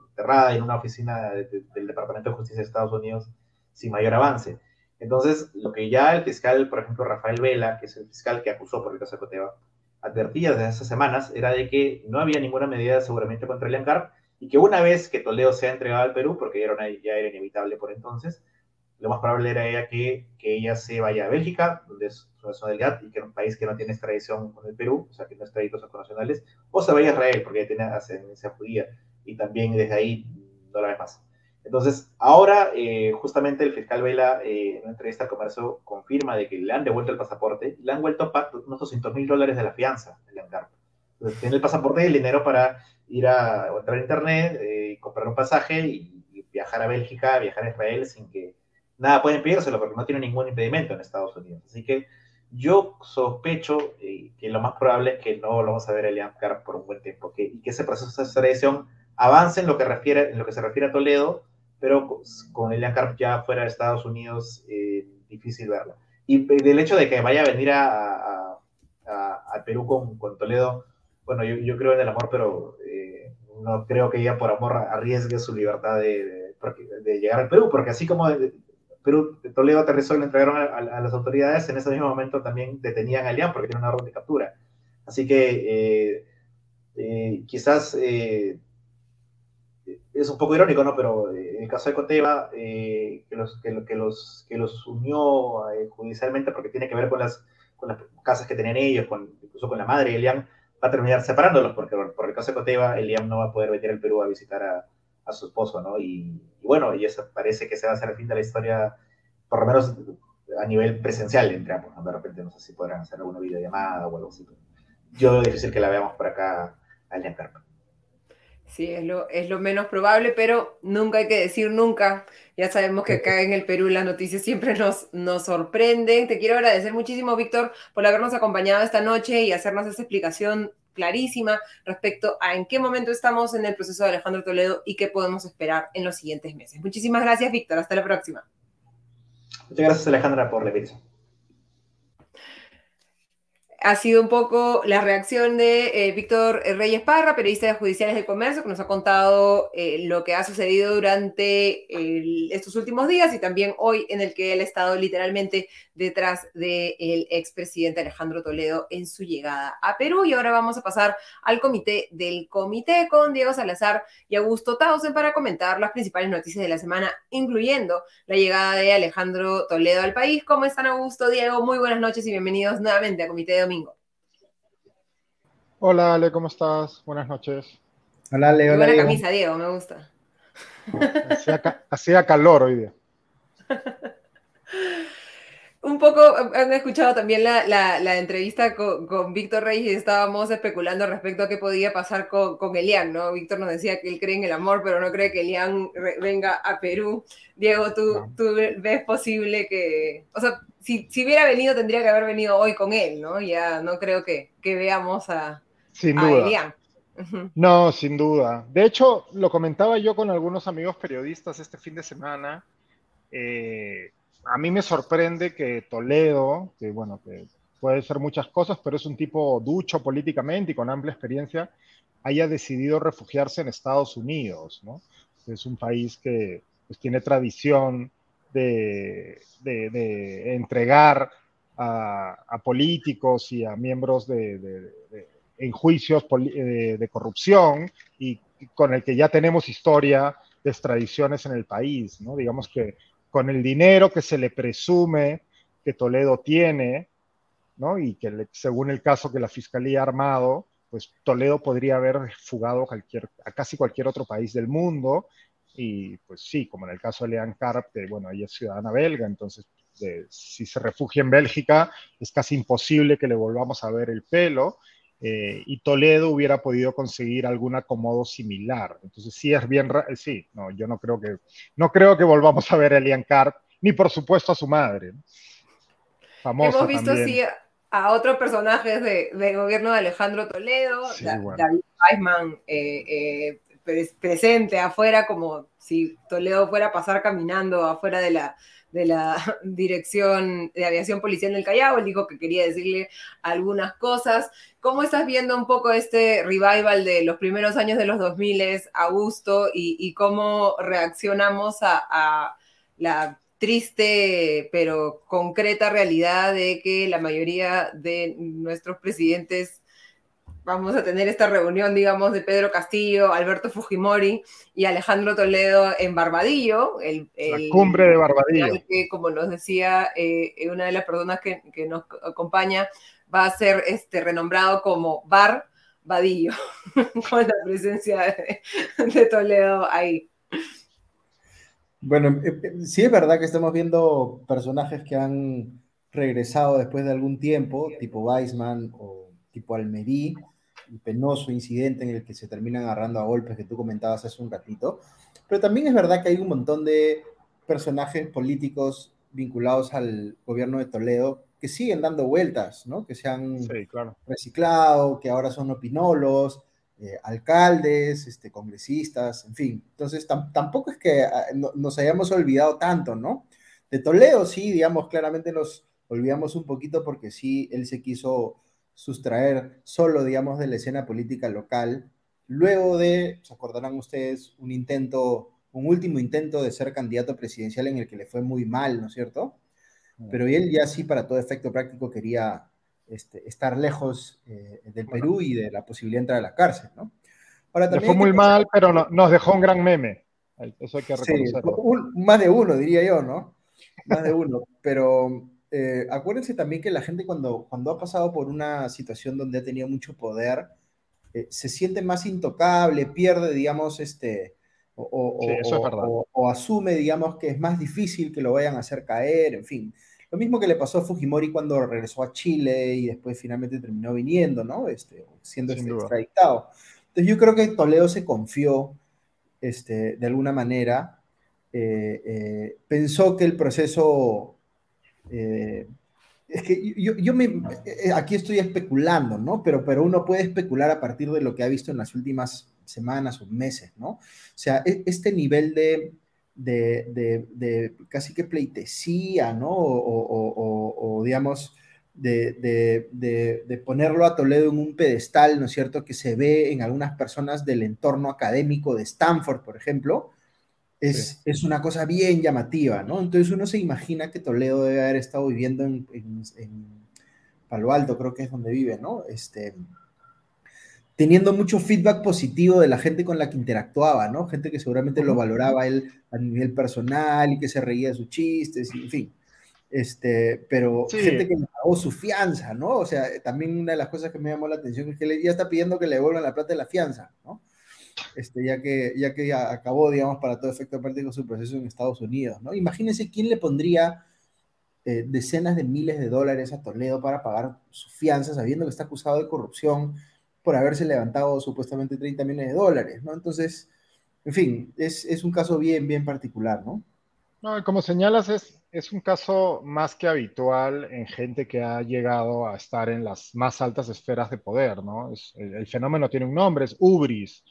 [SPEAKER 3] enterrada en una oficina del Departamento de Justicia de Estados Unidos sin mayor avance. Entonces, lo que ya el fiscal, por ejemplo, Rafael Vela, que es el fiscal que acusó por el caso Ecoteva, advertía desde hace semanas era de que no había ninguna medida de aseguramiento contra el Carp y que una vez que Toledo sea entregado al Perú, porque ya era, ya era inevitable por entonces, lo más probable era que, que ella se vaya a Bélgica, donde es del GATT y que es un país que no tiene extradición con el Perú, o sea, que no es extraditos nacionales, o se vaya a Israel, porque ya tiene ascendencia judía, y también desde ahí no la ve más. Entonces, ahora eh, justamente el fiscal Vela eh, en una entrevista al comercio confirma de que le han devuelto el pasaporte, le han vuelto unos 200 mil dólares de la fianza del Entonces, tiene el pasaporte y el dinero para ir a entrar a internet, eh, comprar un pasaje y, viajar a Bélgica, viajar a Israel sin que nada puede impedírselo porque no tiene ningún impedimento en Estados Unidos. Así que yo sospecho eh, que lo más probable es que no lo vamos a ver a Elian Carp por un buen tiempo y que ese proceso de extradición avance en lo que, se refiere a Toledo, pero con Elian Carp ya fuera de Estados Unidos, eh, difícil verlo. Y del hecho de que vaya a venir a, a, Perú con, con, Toledo, bueno, yo, yo, creo en el amor, pero eh, no creo que ella por amor arriesgue su libertad de, de, llegar al Perú, porque así como Perú, Toledo aterrizó y lo entregaron a, las autoridades, en ese mismo momento también detenían a Elian porque tiene una orden de captura. Así que eh, eh, quizás eh, es un poco irónico, ¿no? Pero en el caso de Coteva, que, los, que, los, que los unió judicialmente porque tiene que ver con las, con las casas que tenían ellos, con, incluso con la madre de Elian, va a terminar separándolos porque por el caso de Coteva, Elian no va a poder venir al Perú a visitar a, a su esposo, ¿no? Y, bueno, y eso parece que se va a hacer el fin de la historia, por lo menos a nivel presencial entre ambos, De repente no sé si podrán hacer alguna videollamada o algo así. yo veo difícil que la veamos por acá a Elian
[SPEAKER 1] Sí, es lo, es lo menos probable, pero nunca hay que decir nunca. Ya sabemos que acá en el Perú las noticias siempre nos, nos sorprenden. Te quiero agradecer muchísimo, Víctor, por habernos acompañado esta noche y hacernos esta explicación clarísima respecto a en qué momento estamos en el proceso de Alejandro Toledo y qué podemos esperar en los siguientes meses. Muchísimas gracias, Víctor. Hasta la próxima.
[SPEAKER 3] Muchas gracias, Alejandra, por la invitación
[SPEAKER 1] ha sido un poco la reacción de eh, Víctor Reyes Parra, periodista de Judiciales de Comercio, que nos ha contado eh, lo que ha sucedido durante estos últimos días y también hoy en el que él ha estado literalmente detrás del expresidente Alejandro Toledo en su llegada a Perú. Y ahora vamos a pasar al comité del comité con Diego Salazar y Augusto Tausen para comentar las principales noticias de la semana, incluyendo la llegada de Alejandro Toledo al país. ¿Cómo están, Augusto? Diego, muy buenas noches y bienvenidos nuevamente a Comité de Domingo.
[SPEAKER 4] Hola Ale, ¿cómo estás? Buenas noches.
[SPEAKER 1] Hola Ale, hola. Buena camisa, Diego, me gusta.
[SPEAKER 4] hacía calor hoy día.
[SPEAKER 1] Un poco, han escuchado también la, entrevista con, Víctor Reyes y estábamos especulando respecto a qué podía pasar con, con, Elian, ¿no? Víctor nos decía que él cree en el amor, pero no cree que Elian venga a Perú. Diego, ¿tú, ¿tú ves posible que, o sea, si, si, hubiera venido tendría que haber venido hoy con él, ¿no? Ya no creo que, veamos a,
[SPEAKER 4] sin duda. Elian. No, sin duda. De hecho, lo comentaba yo con algunos amigos periodistas este fin de semana. Eh, a mí me sorprende que Toledo, que bueno, que puede ser muchas cosas, pero es un tipo ducho políticamente y con amplia experiencia, haya decidido refugiarse en Estados Unidos, ¿no? Es un país que pues, tiene tradición de, entregar a, políticos y a miembros de, en juicios de, corrupción y con el que ya tenemos historia de extradiciones en el país, ¿no? Digamos que con el dinero que se le presume que Toledo tiene, ¿no? Y que según el caso que la Fiscalía ha armado, pues Toledo podría haber fugado cualquier, a casi cualquier otro país del mundo. Y pues sí, como en el caso de Leanne Carp, que bueno, ella es ciudadana belga, entonces si se refugia en Bélgica es casi imposible que le volvamos a ver el pelo. Eh, y Toledo hubiera podido conseguir algún acomodo similar. Entonces sí es bien, sí, no, yo no creo que, no creo que volvamos a ver a Elian Carp, ni por supuesto a su madre.
[SPEAKER 1] Hemos visto sí a otros personajes del de gobierno de Alejandro Toledo, David Weissman eh, eh, presente afuera, como si Toledo fuera a pasar caminando afuera de la, de la Dirección de Aviación Policial del Callao. Él dijo que quería decirle algunas cosas. ¿Cómo estás viendo un poco este revival de los primeros años de los 2000, Augusto, y, y cómo reaccionamos a, la triste pero concreta realidad de que la mayoría de nuestros presidentes vamos a tener esta reunión, digamos, de Pedro Castillo, Alberto Fujimori y Alejandro Toledo en Barbadillo. El,
[SPEAKER 4] la cumbre de Barbadillo.
[SPEAKER 1] Que, como nos decía eh, una de las personas que, nos acompaña, va a ser este, renombrado como Bar Badillo, con la presencia de, Toledo ahí.
[SPEAKER 5] Bueno, eh, eh, sí es verdad que estamos viendo personajes que han regresado después de algún tiempo, tipo Weisman o tipo Almerí, penoso incidente en el que se terminan agarrando a golpes que tú comentabas hace un ratito. Pero también es verdad que hay un montón de personajes políticos vinculados al gobierno de Toledo que siguen dando vueltas, ¿no? Que se han reciclado, que ahora son opinolos, eh, alcaldes, este, congresistas, en fin. Entonces, tampoco es que ah, nos hayamos olvidado tanto, ¿no? De Toledo sí, digamos, claramente nos olvidamos un poquito porque sí, él se quiso sustraer solo, digamos, de la escena política local, luego de, se acordarán ustedes, un intento, un último intento de ser candidato presidencial en el que le fue muy mal, ¿no es cierto? Pero él ya sí, para todo efecto práctico, quería este, estar lejos eh, del Perú y de la posibilidad de entrar a la cárcel, ¿no?
[SPEAKER 4] Ahora, también fue muy mal, pero nos dejó un gran meme. Eso hay que reconocerlo.
[SPEAKER 5] Sí, más de uno, diría yo, ¿no? Más de uno. Pero eh, acuérdense también que la gente cuando, cuando ha pasado por una situación donde ha tenido mucho poder, eh, se siente más intocable, pierde, digamos, este, o, o, asume, digamos, que es más difícil que lo vayan a hacer caer, en fin. Lo mismo que le pasó a Fujimori cuando regresó a Chile y después finalmente terminó viniendo, ¿no? Este, siendo este extraditado. Entonces yo creo que Toledo se confió este, de alguna manera, eh, eh, pensó que el proceso... Eh, es que yo, yo me, aquí estoy especulando, ¿no? Pero, pero uno puede especular a partir de lo que ha visto en las últimas semanas o meses, ¿no? O sea, e, este nivel de, de, casi que pleitesía, ¿no? O, digamos, de, ponerlo a Toledo en un pedestal, ¿no es cierto?, que se ve en algunas personas del entorno académico de Stanford, por ejemplo, es, es una cosa bien llamativa, ¿no? Entonces uno se imagina que Toledo debe haber estado viviendo en, en, en Palo Alto, creo que es donde vive, ¿no? Este, teniendo mucho feedback positivo de la gente con la que interactuaba, ¿no? Gente que seguramente lo valoraba él a nivel personal y que se reía de sus chistes, y, en fin. Este, pero gente que le pagó su fianza, ¿no? O sea, también una de las cosas que me llamó la atención es que él ya está pidiendo que le devuelvan la plata de la fianza, ¿no? Este, ya que ya que acabó, digamos, para todo efecto práctico su proceso en Estados Unidos, ¿no? Imagínense quién le pondría eh, decenas de miles de dólares a Toledo para pagar su fianza, sabiendo que está acusado de corrupción, por haberse levantado supuestamente 30 millones de dólares, ¿no? Entonces, en fin, es, un caso bien, bien particular, ¿no?
[SPEAKER 4] No, como señalas, es, es un caso más que habitual en gente que ha llegado a estar en las más altas esferas de poder, ¿no? el, fenómeno tiene un nombre, es ubris,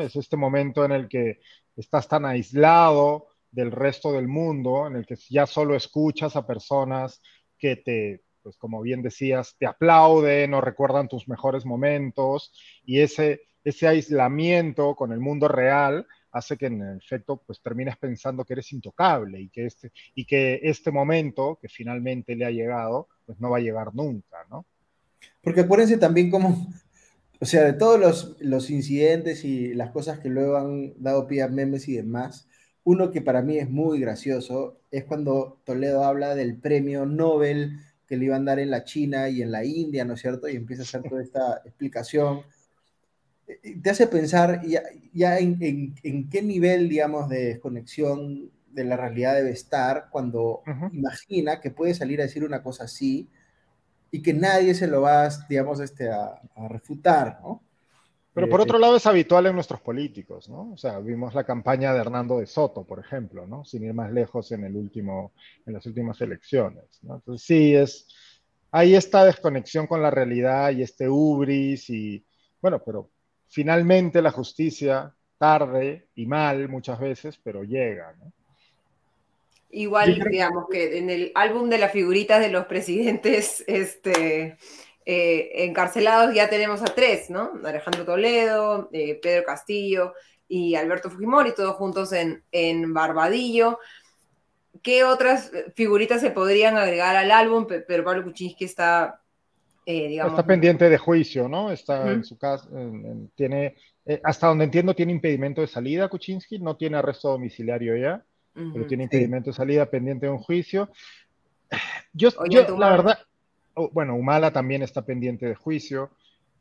[SPEAKER 4] Es este momento en el que estás tan aislado del resto del mundo, en el que ya solo escuchas a personas que te pues como bien decías, te aplauden o recuerdan tus mejores momentos y ese, ese aislamiento con el mundo real hace que en efecto pues termines pensando que eres intocable y que este, y que este momento que finalmente le ha llegado pues no va a llegar nunca, ¿no?
[SPEAKER 5] Porque acuérdense también cómo, o sea, de todos los, los incidentes y las cosas que luego han dado pie a memes y demás, uno que para mí es muy gracioso es cuando Toledo habla del premio Nobel que le iban a dar en la China y en la India, ¿no es cierto? Y empieza a hacer toda esta explicación. Te hace pensar ya, en, qué nivel, digamos, de desconexión de la realidad debe estar cuando imagina que puede salir a decir una cosa así y que nadie se lo va, digamos, este, a, a refutar, ¿no?
[SPEAKER 4] Pero por eh, otro lado es habitual en nuestros políticos, ¿no? O sea, vimos la campaña de Hernando de Soto, por ejemplo, ¿no? Sin ir más lejos en, el último, en las últimas elecciones, ¿no? Entonces sí, es, hay esta desconexión con la realidad y este ubris y, bueno, pero finalmente la justicia, tarde y mal muchas veces, pero llega, ¿no?
[SPEAKER 1] Igual, digamos que en el álbum de las figuritas de los presidentes, este eh, encarcelados ya tenemos a tres, ¿no? Alejandro Toledo, eh, Pedro Castillo y Alberto Fujimori, todos juntos en, en Barbadillo. ¿Qué otras figuritas se podrían agregar al álbum? Pero Pablo Kuczynski está,
[SPEAKER 4] eh, digamos... Está pendiente de juicio, ¿no? Está en su casa, tiene, hasta donde entiendo, tiene impedimento de salida Kuczynski, no tiene arresto domiciliario ya, pero tiene impedimento de salida pendiente de un juicio. Yo, yo la verdad, bueno, Humala también está pendiente de juicio.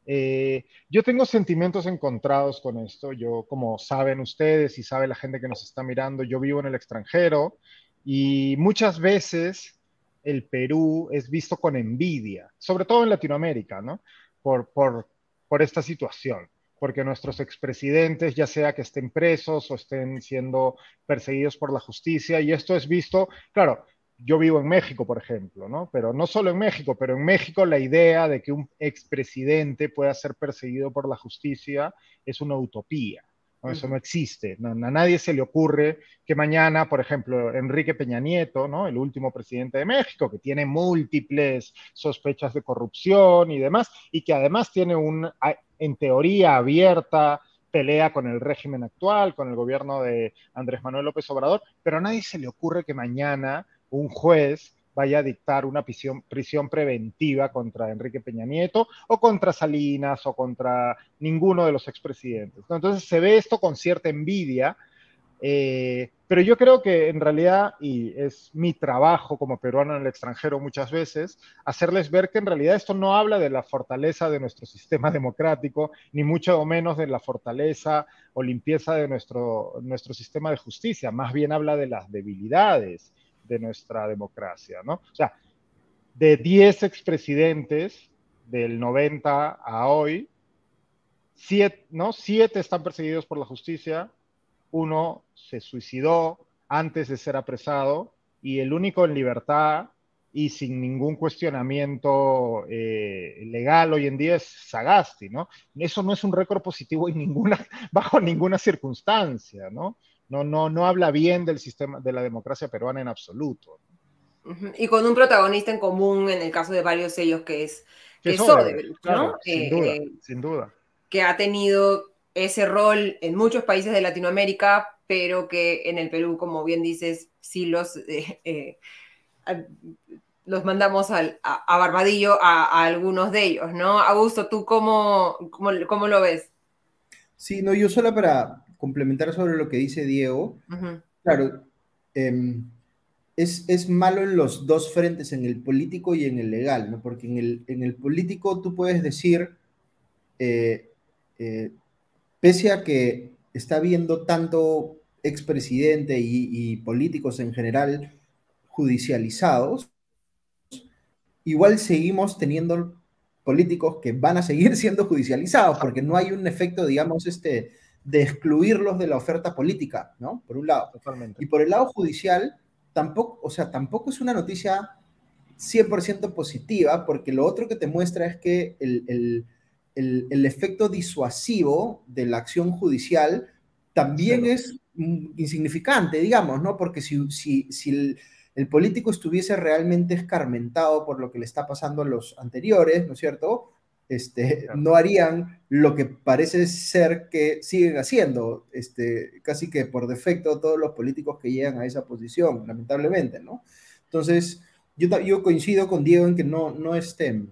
[SPEAKER 4] Eh, yo tengo sentimientos encontrados con esto. Yo, como saben ustedes y sabe la gente que nos está mirando, yo vivo en el extranjero y muchas veces el Perú es visto con envidia, sobre todo en Latinoamérica, ¿no? Por, por por esta situación, porque nuestros expresidentes, ya sea que estén presos o estén siendo perseguidos por la justicia, y esto es visto, claro, yo vivo en México, por ejemplo, ¿no? Pero no solo en México, pero en México la idea de que un expresidente pueda ser perseguido por la justicia es una utopía. Eso no existe. a nadie se le ocurre que mañana, por ejemplo, Enrique Peña Nieto, ¿no? el último presidente de México, que tiene múltiples sospechas de corrupción y demás, y que además tiene un, en teoría abierta, pelea con el régimen actual, con el gobierno de Andrés Manuel López Obrador, pero a nadie se le ocurre que mañana un juez vaya a dictar una prisión, preventiva contra Enrique Peña Nieto o contra Salinas o contra ninguno de los expresidentes. Entonces se ve esto con cierta envidia, eh, pero yo creo que en realidad, y es mi trabajo como peruano en el extranjero muchas veces, hacerles ver que en realidad esto no habla de la fortaleza de nuestro sistema democrático, ni mucho menos de la fortaleza o limpieza de nuestro, nuestro sistema de justicia, más bien habla de las debilidades de nuestra democracia, ¿no? O sea, de 10 expresidentes del 90 a hoy, 7, ¿no? Siete están perseguidos por la justicia, uno se suicidó antes de ser apresado y el único en libertad y sin ningún cuestionamiento eh, legal hoy en día es Sagasti, ¿no? Eso no es un récord positivo en ninguna, bajo ninguna circunstancia, ¿no? no, no, no habla bien del sistema de la democracia peruana en absoluto.
[SPEAKER 1] Y con un protagonista en común en el caso de varios ellos que es, que
[SPEAKER 4] ¿no? sin, duda, eh, sin duda.
[SPEAKER 1] Que ha tenido ese rol en muchos países de Latinoamérica, pero que en el Perú, como bien dices, sí los, eh, eh, los mandamos a, Barbadillo a, algunos de ellos, ¿no? Augusto, ¿tú cómo, cómo, cómo lo ves?
[SPEAKER 5] Sí, no, yo solo para complementar sobre lo que dice Diego, claro, em, es, malo en los dos frentes, en el político y en el legal, ¿no? Porque en el, en el político tú puedes decir, eh, eh, pese a que está habiendo tanto expresidente y, y políticos en general judicializados, igual seguimos teniendo políticos que van a seguir siendo judicializados, porque no hay un efecto, digamos, este, de excluirlos de la oferta política, ¿no? Por un lado.
[SPEAKER 4] Totalmente.
[SPEAKER 5] Y por el lado judicial, tampoco, o sea, tampoco es una noticia 100% positiva, porque lo otro que te muestra es que el, efecto disuasivo de la acción judicial también es insignificante, digamos, ¿no? Porque si, si, si el, el, político estuviese realmente escarmentado por lo que le está pasando a los anteriores, ¿no es cierto? este, no harían lo que parece ser que siguen haciendo, este, casi que por defecto todos los políticos que llegan a esa posición, lamentablemente, ¿no? Entonces, yo, yo coincido con Diego en que no, no, este,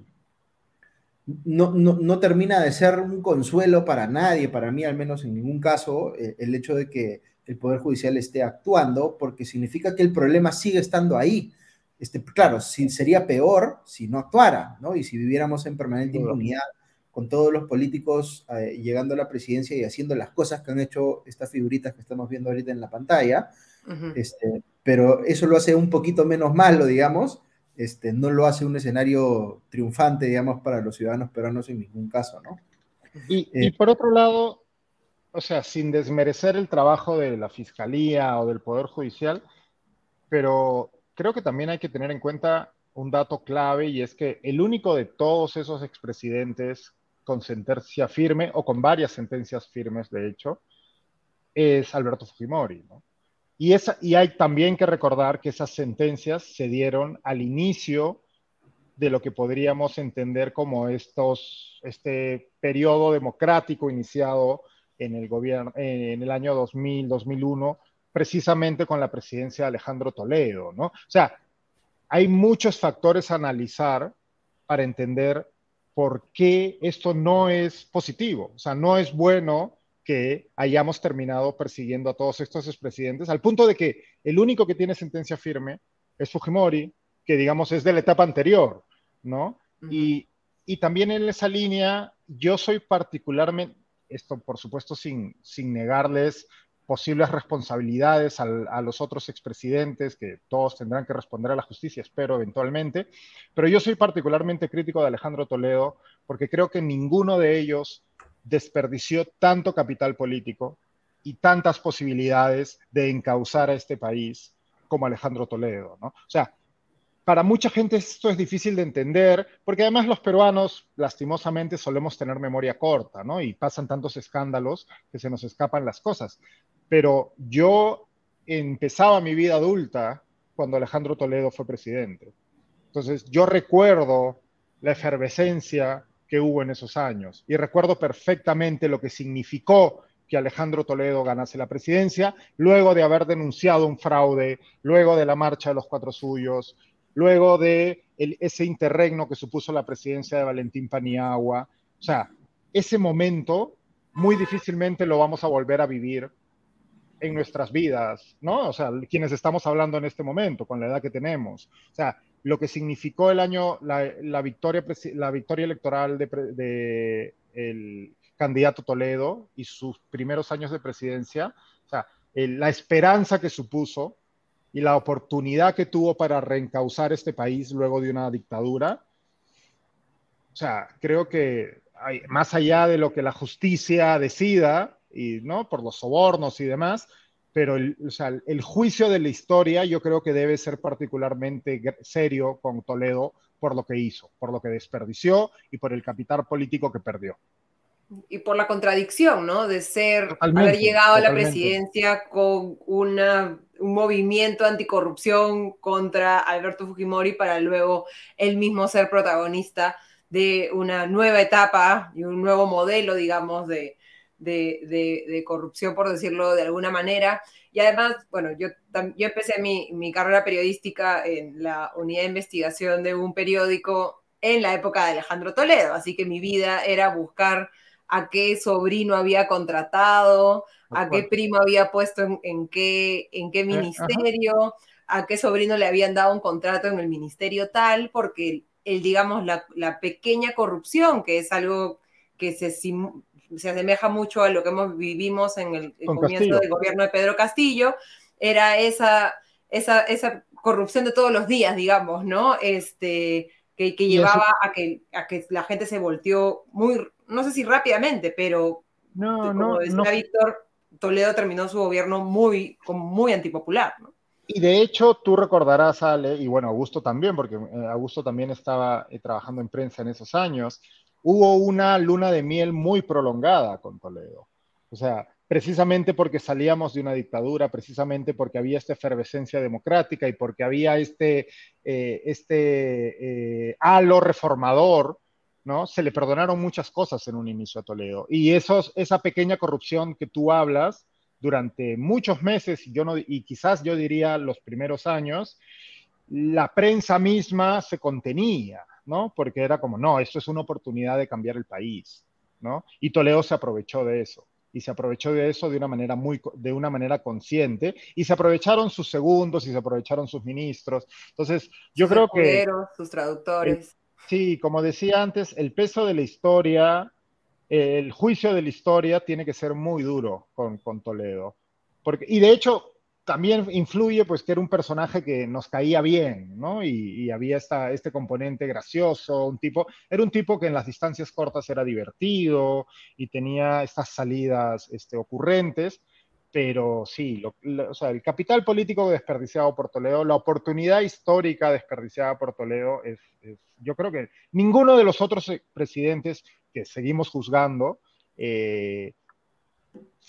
[SPEAKER 5] no, no, termina de ser un consuelo para nadie, para mí al menos en ningún caso, eh, el hecho de que el Poder Judicial esté actuando, porque significa que el problema sigue estando ahí. Este, claro, sería peor si no actuara, ¿no? Y si viviéramos en permanente impunidad con todos los políticos eh, llegando a la presidencia y haciendo las cosas que han hecho estas figuritas que estamos viendo ahorita en la pantalla, este, pero eso lo hace un poquito menos malo, digamos, este, no lo hace un escenario triunfante, digamos, para los ciudadanos peruanos en ningún caso, ¿no?
[SPEAKER 4] Y, y, eh, por otro lado, o sea, sin desmerecer el trabajo de la Fiscalía o del Poder Judicial, pero creo que también hay que tener en cuenta un dato clave y es que el único de todos esos expresidentes con sentencia firme o con varias sentencias firmes, de hecho, es Alberto Fujimori. Y, esa, y hay también que recordar que esas sentencias se dieron al inicio de lo que podríamos entender como estos, este periodo democrático iniciado en el, gobierno, en el año 2000, 2001, precisamente con la presidencia de Alejandro Toledo, ¿no? O sea, hay muchos factores a analizar para entender por qué esto no es positivo. O sea, no es bueno que hayamos terminado persiguiendo a todos estos expresidentes, al punto de que el único que tiene sentencia firme es Fujimori, que digamos es de la etapa anterior, ¿no? y, y, también en esa línea, yo soy particularmente, esto por supuesto sin, sin negarles posibles responsabilidades a los otros expresidentes, que todos tendrán que responder a la justicia, espero eventualmente, pero yo soy particularmente crítico de Alejandro Toledo porque creo que ninguno de ellos desperdició tanto capital político y tantas posibilidades de encauzar a este país como Alejandro Toledo, ¿no? O sea, para mucha gente esto es difícil de entender, porque además los peruanos, lastimosamente, solemos tener memoria corta, ¿no? Y pasan tantos escándalos que se nos escapan las cosas. Pero yo empezaba mi vida adulta cuando Alejandro Toledo fue presidente. Entonces, yo recuerdo la efervescencia que hubo en esos años y recuerdo perfectamente lo que significó que Alejandro Toledo ganase la presidencia, luego de haber denunciado un fraude, luego de la marcha de los cuatro suyos, luego de ese interregno que supuso la presidencia de Valentín Paniagua. O sea, ese momento muy difícilmente lo vamos a volver a vivir en nuestras vidas, ¿no? O sea, quienes estamos hablando en este momento, con la edad que tenemos. O sea, lo que significó el año, la, victoria, la victoria electoral de, de el candidato Toledo y sus primeros años de presidencia, o sea, la esperanza que supuso y la oportunidad que tuvo para reencauzar este país luego de una dictadura. O sea, creo que más allá de lo que la justicia decida, y, ¿no? por los sobornos y demás, pero el, o sea, el juicio de la historia yo creo que debe ser particularmente serio con Toledo por lo que hizo, por lo que desperdició y por el capital político que perdió
[SPEAKER 1] y por la contradicción, ¿no? De ser, haber llegado a la presidencia con una, un movimiento anticorrupción contra Alberto Fujimori para luego él mismo ser protagonista de una nueva etapa y un nuevo modelo, digamos, de, de, de, corrupción, por decirlo de alguna manera. Y además, bueno, yo, yo empecé mi, mi carrera periodística en la unidad de investigación de un periódico en la época de Alejandro Toledo, así que mi vida era buscar a qué sobrino había contratado, a qué primo había puesto en, qué, en qué eh, ministerio, a qué sobrino le habían dado un contrato en el ministerio tal, porque el, digamos, la, pequeña corrupción, que es algo que se, se asemeja mucho a lo que hemos, vivimos en el, comienzo del gobierno de Pedro Castillo, era esa, esa, esa corrupción de todos los días, digamos, ¿no? Este, que, llevaba a que, a que la gente se volteó muy no sé si rápidamente, pero no, como no, decía Víctor, Toledo terminó su gobierno muy, como muy antipopular.
[SPEAKER 4] Y de hecho, tú recordarás, Ale, y bueno, Augusto también, porque eh, Augusto también estaba eh, trabajando en prensa en esos años, hubo una luna de miel muy prolongada con Toledo. O sea, precisamente porque salíamos de una dictadura, precisamente porque había esta efervescencia democrática y porque había este, eh, este halo reformador se le perdonaron muchas cosas en un inicio a Toledo. Y esos, esa pequeña corrupción que tú hablas durante muchos meses, y, yo no, y quizás yo diría los primeros años, la prensa misma se contenía, ¿no? Porque era como, no, esto es una oportunidad de cambiar el país, ¿no? Y Toledo se aprovechó de eso y se aprovechó de eso de una manera muy de una manera consciente y se aprovecharon sus segundos y se aprovecharon sus ministros. Entonces, yo creo que
[SPEAKER 1] sus traductores.
[SPEAKER 4] Sí, como decía antes, el peso de la historia, el juicio de la historia tiene que ser muy duro con, Toledo. Porque, y de hecho, también influye pues que era un personaje que nos caía bien, ¿no? Y, había esta, este componente gracioso, un tipo, era un tipo que en las distancias cortas era divertido y tenía estas salidas este, ocurrentes, pero sí, o sea, el capital político desperdiciado por Toledo, la oportunidad histórica desperdiciada por Toledo, es, yo creo que ninguno de los otros presidentes que seguimos juzgando eh,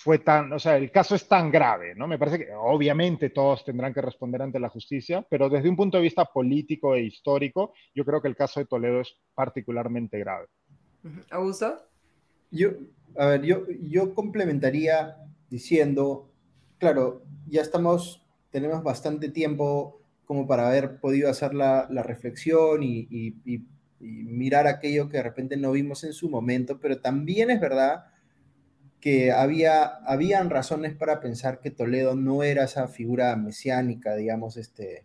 [SPEAKER 4] fue tan, o sea, el caso es tan grave, ¿no? Me parece que obviamente todos tendrán que responder ante la justicia, pero desde un punto de vista político e histórico, yo creo que el caso de Toledo es particularmente grave.
[SPEAKER 1] ¿Augusto?
[SPEAKER 5] Yo, a ver, yo, yo complementaría diciendo, claro, ya estamos, tenemos bastante tiempo como para haber podido hacer la, reflexión y, mirar aquello que de repente no vimos en su momento, pero también es verdad que había, habían razones para pensar que Toledo no era esa figura mesiánica, digamos, este,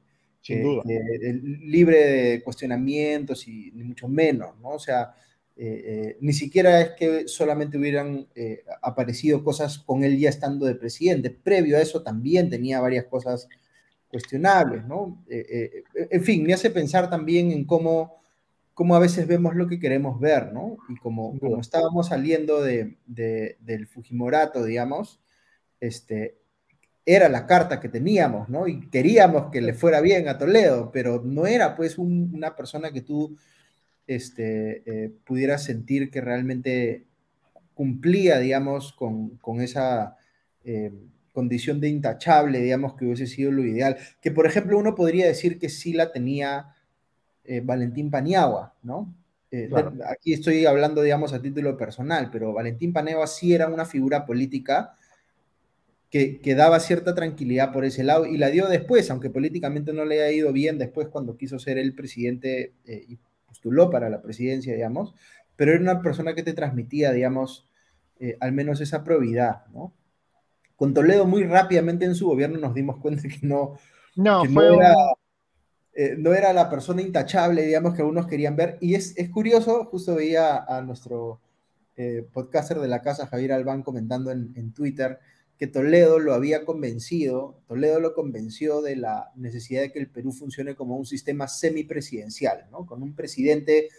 [SPEAKER 5] libre de cuestionamientos y ni mucho menos, ¿no? O sea, eh, eh, ni siquiera es que solamente hubieran eh, aparecido cosas con él ya estando de presidente. Previo a eso también tenía varias cosas cuestionables, ¿no? en fin, me hace pensar también en cómo cómo a veces vemos lo que queremos ver, ¿no? Y como, como estábamos saliendo de, del Fujimorato, digamos, este, era la carta que teníamos, ¿no? Y queríamos que le fuera bien a Toledo, pero no era pues una persona que tú este, eh, pudieras sentir que realmente cumplía, digamos, con, esa eh, condición de intachable, digamos, que hubiese sido lo ideal. Que, por ejemplo, uno podría decir que sí la tenía eh, Valentín Paniagua, ¿no? Aquí estoy hablando, digamos, a título personal, pero Valentín Paniagua sí era una figura política que, daba cierta tranquilidad por ese lado y la dio después, aunque políticamente no le haya ido bien después cuando quiso ser el presidente eh, y postuló para la presidencia, digamos, pero era una persona que te transmitía, digamos, eh, al menos esa probidad, ¿no? Con Toledo muy rápidamente en su gobierno nos dimos cuenta que no, no, era, eh, no era la persona intachable, digamos, que algunos querían ver. Y es, es curioso, justo veía a nuestro podcaster de la casa, Javier Albán, comentando en, en Twitter, que Toledo lo había convencido, Toledo lo convenció de la necesidad de que el Perú funcione como un sistema semipresidencial, ¿no? Con un presidente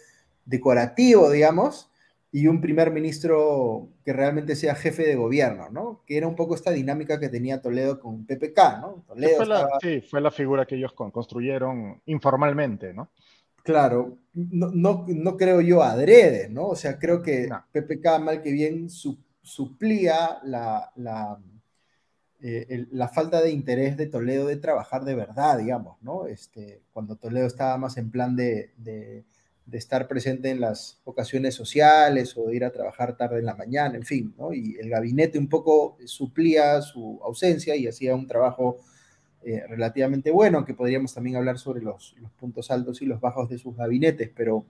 [SPEAKER 5] decorativo, digamos, y un primer ministro que realmente sea jefe de gobierno, ¿no? Que era un poco esta dinámica que tenía Toledo con PPK, ¿no?
[SPEAKER 4] fue la, Sí, fue la figura que ellos construyeron informalmente, ¿no?
[SPEAKER 5] Claro, no, no, creo yo adrede, ¿no? O sea, creo que PPK mal que bien su, suplía la, la, eh, la, falta de interés de Toledo de trabajar de verdad, digamos, ¿no? Este, cuando Toledo estaba más en plan de, de, estar presente en las ocasiones sociales o de ir a trabajar tarde en la mañana, en fin, ¿no? Y el gabinete un poco suplía su ausencia y hacía un trabajo eh, relativamente bueno, que podríamos también hablar sobre los, los, puntos altos y los bajos de sus gabinetes, pero,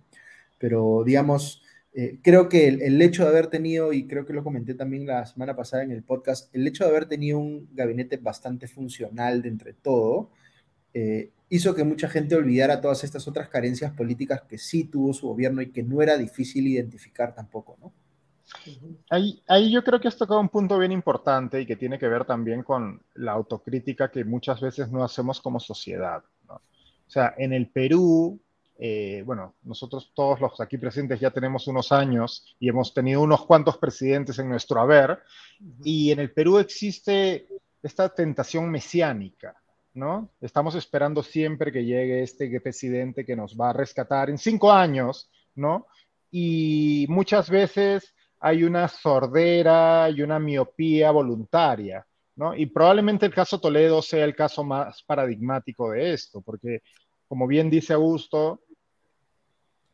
[SPEAKER 5] pero digamos, eh, creo que el, hecho de haber tenido, y creo que lo comenté también la semana pasada en el podcast, el hecho de haber tenido un gabinete bastante funcional de entre todo, eh, hizo que mucha gente olvidara todas estas otras carencias políticas que sí tuvo su gobierno y que no era difícil identificar tampoco, ¿no?
[SPEAKER 4] Ahí, ahí yo creo que has tocado un punto bien importante y que tiene que ver también con la autocrítica que muchas veces no hacemos como sociedad. ¿no? O sea, en el Perú eh, bueno, nosotros todos los aquí presentes ya tenemos unos años y hemos tenido unos cuantos presidentes en nuestro haber, y en el Perú existe esta tentación mesiánica, ¿no? Estamos esperando siempre que llegue este presidente que nos va a rescatar en cinco años, ¿no? Y muchas veces hay una sordera y una miopía voluntaria, ¿no? Y probablemente el caso Toledo sea el caso más paradigmático de esto, porque como bien dice Augusto,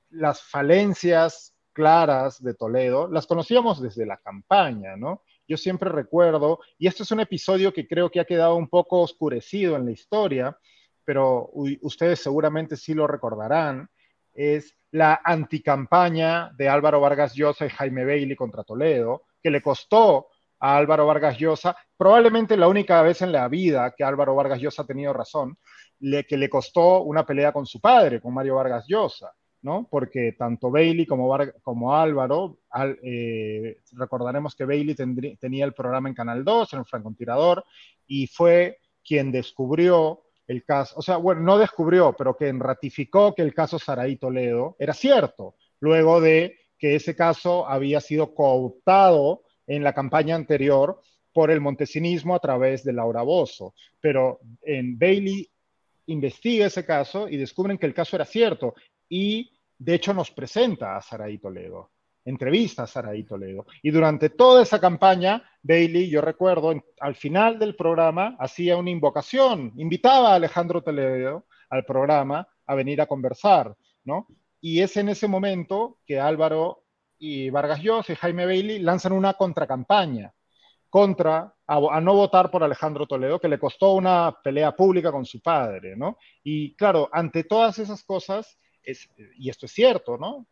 [SPEAKER 4] las falencias claras de Toledo las conocíamos desde la campaña, ¿no? Yo siempre recuerdo, y este es un episodio que creo que ha quedado un poco oscurecido en la historia, pero ustedes seguramente sí lo recordarán, es la anticampaña de Álvaro Vargas Llosa y Jaime Bailey contra Toledo, que le costó a Álvaro Vargas Llosa, probablemente la única vez en la vida que Álvaro Vargas Llosa ha tenido razón, le, que le costó una pelea con su padre, con Mario Vargas Llosa. ¿No? Porque tanto Bailey como, Álvaro, eh, recordaremos que Bailey tenía el programa en Canal 2, en el francotirador, y fue quien descubrió el caso, o sea, bueno, no descubrió, pero quien ratificó que el caso Saraí Toledo era cierto, luego de que ese caso había sido cooptado en la campaña anterior por el montesinismo a través de Laura Bozo. Pero en Bailey investiga ese caso y descubren que el caso era cierto y de hecho nos presenta a Saraí Toledo, entrevista a Saraí Toledo. Y durante toda esa campaña, Bailey, yo recuerdo, al final del programa hacía una invocación, invitaba a Alejandro Toledo al programa a venir a conversar, ¿no? Y es en ese momento que Álvaro y Vargas Llosa y Jaime Bailey lanzan una contracampaña contra a, no votar por Alejandro Toledo, que le costó una pelea pública con su padre, ¿no? Y claro, ante todas esas cosas, y esto es cierto, ¿no?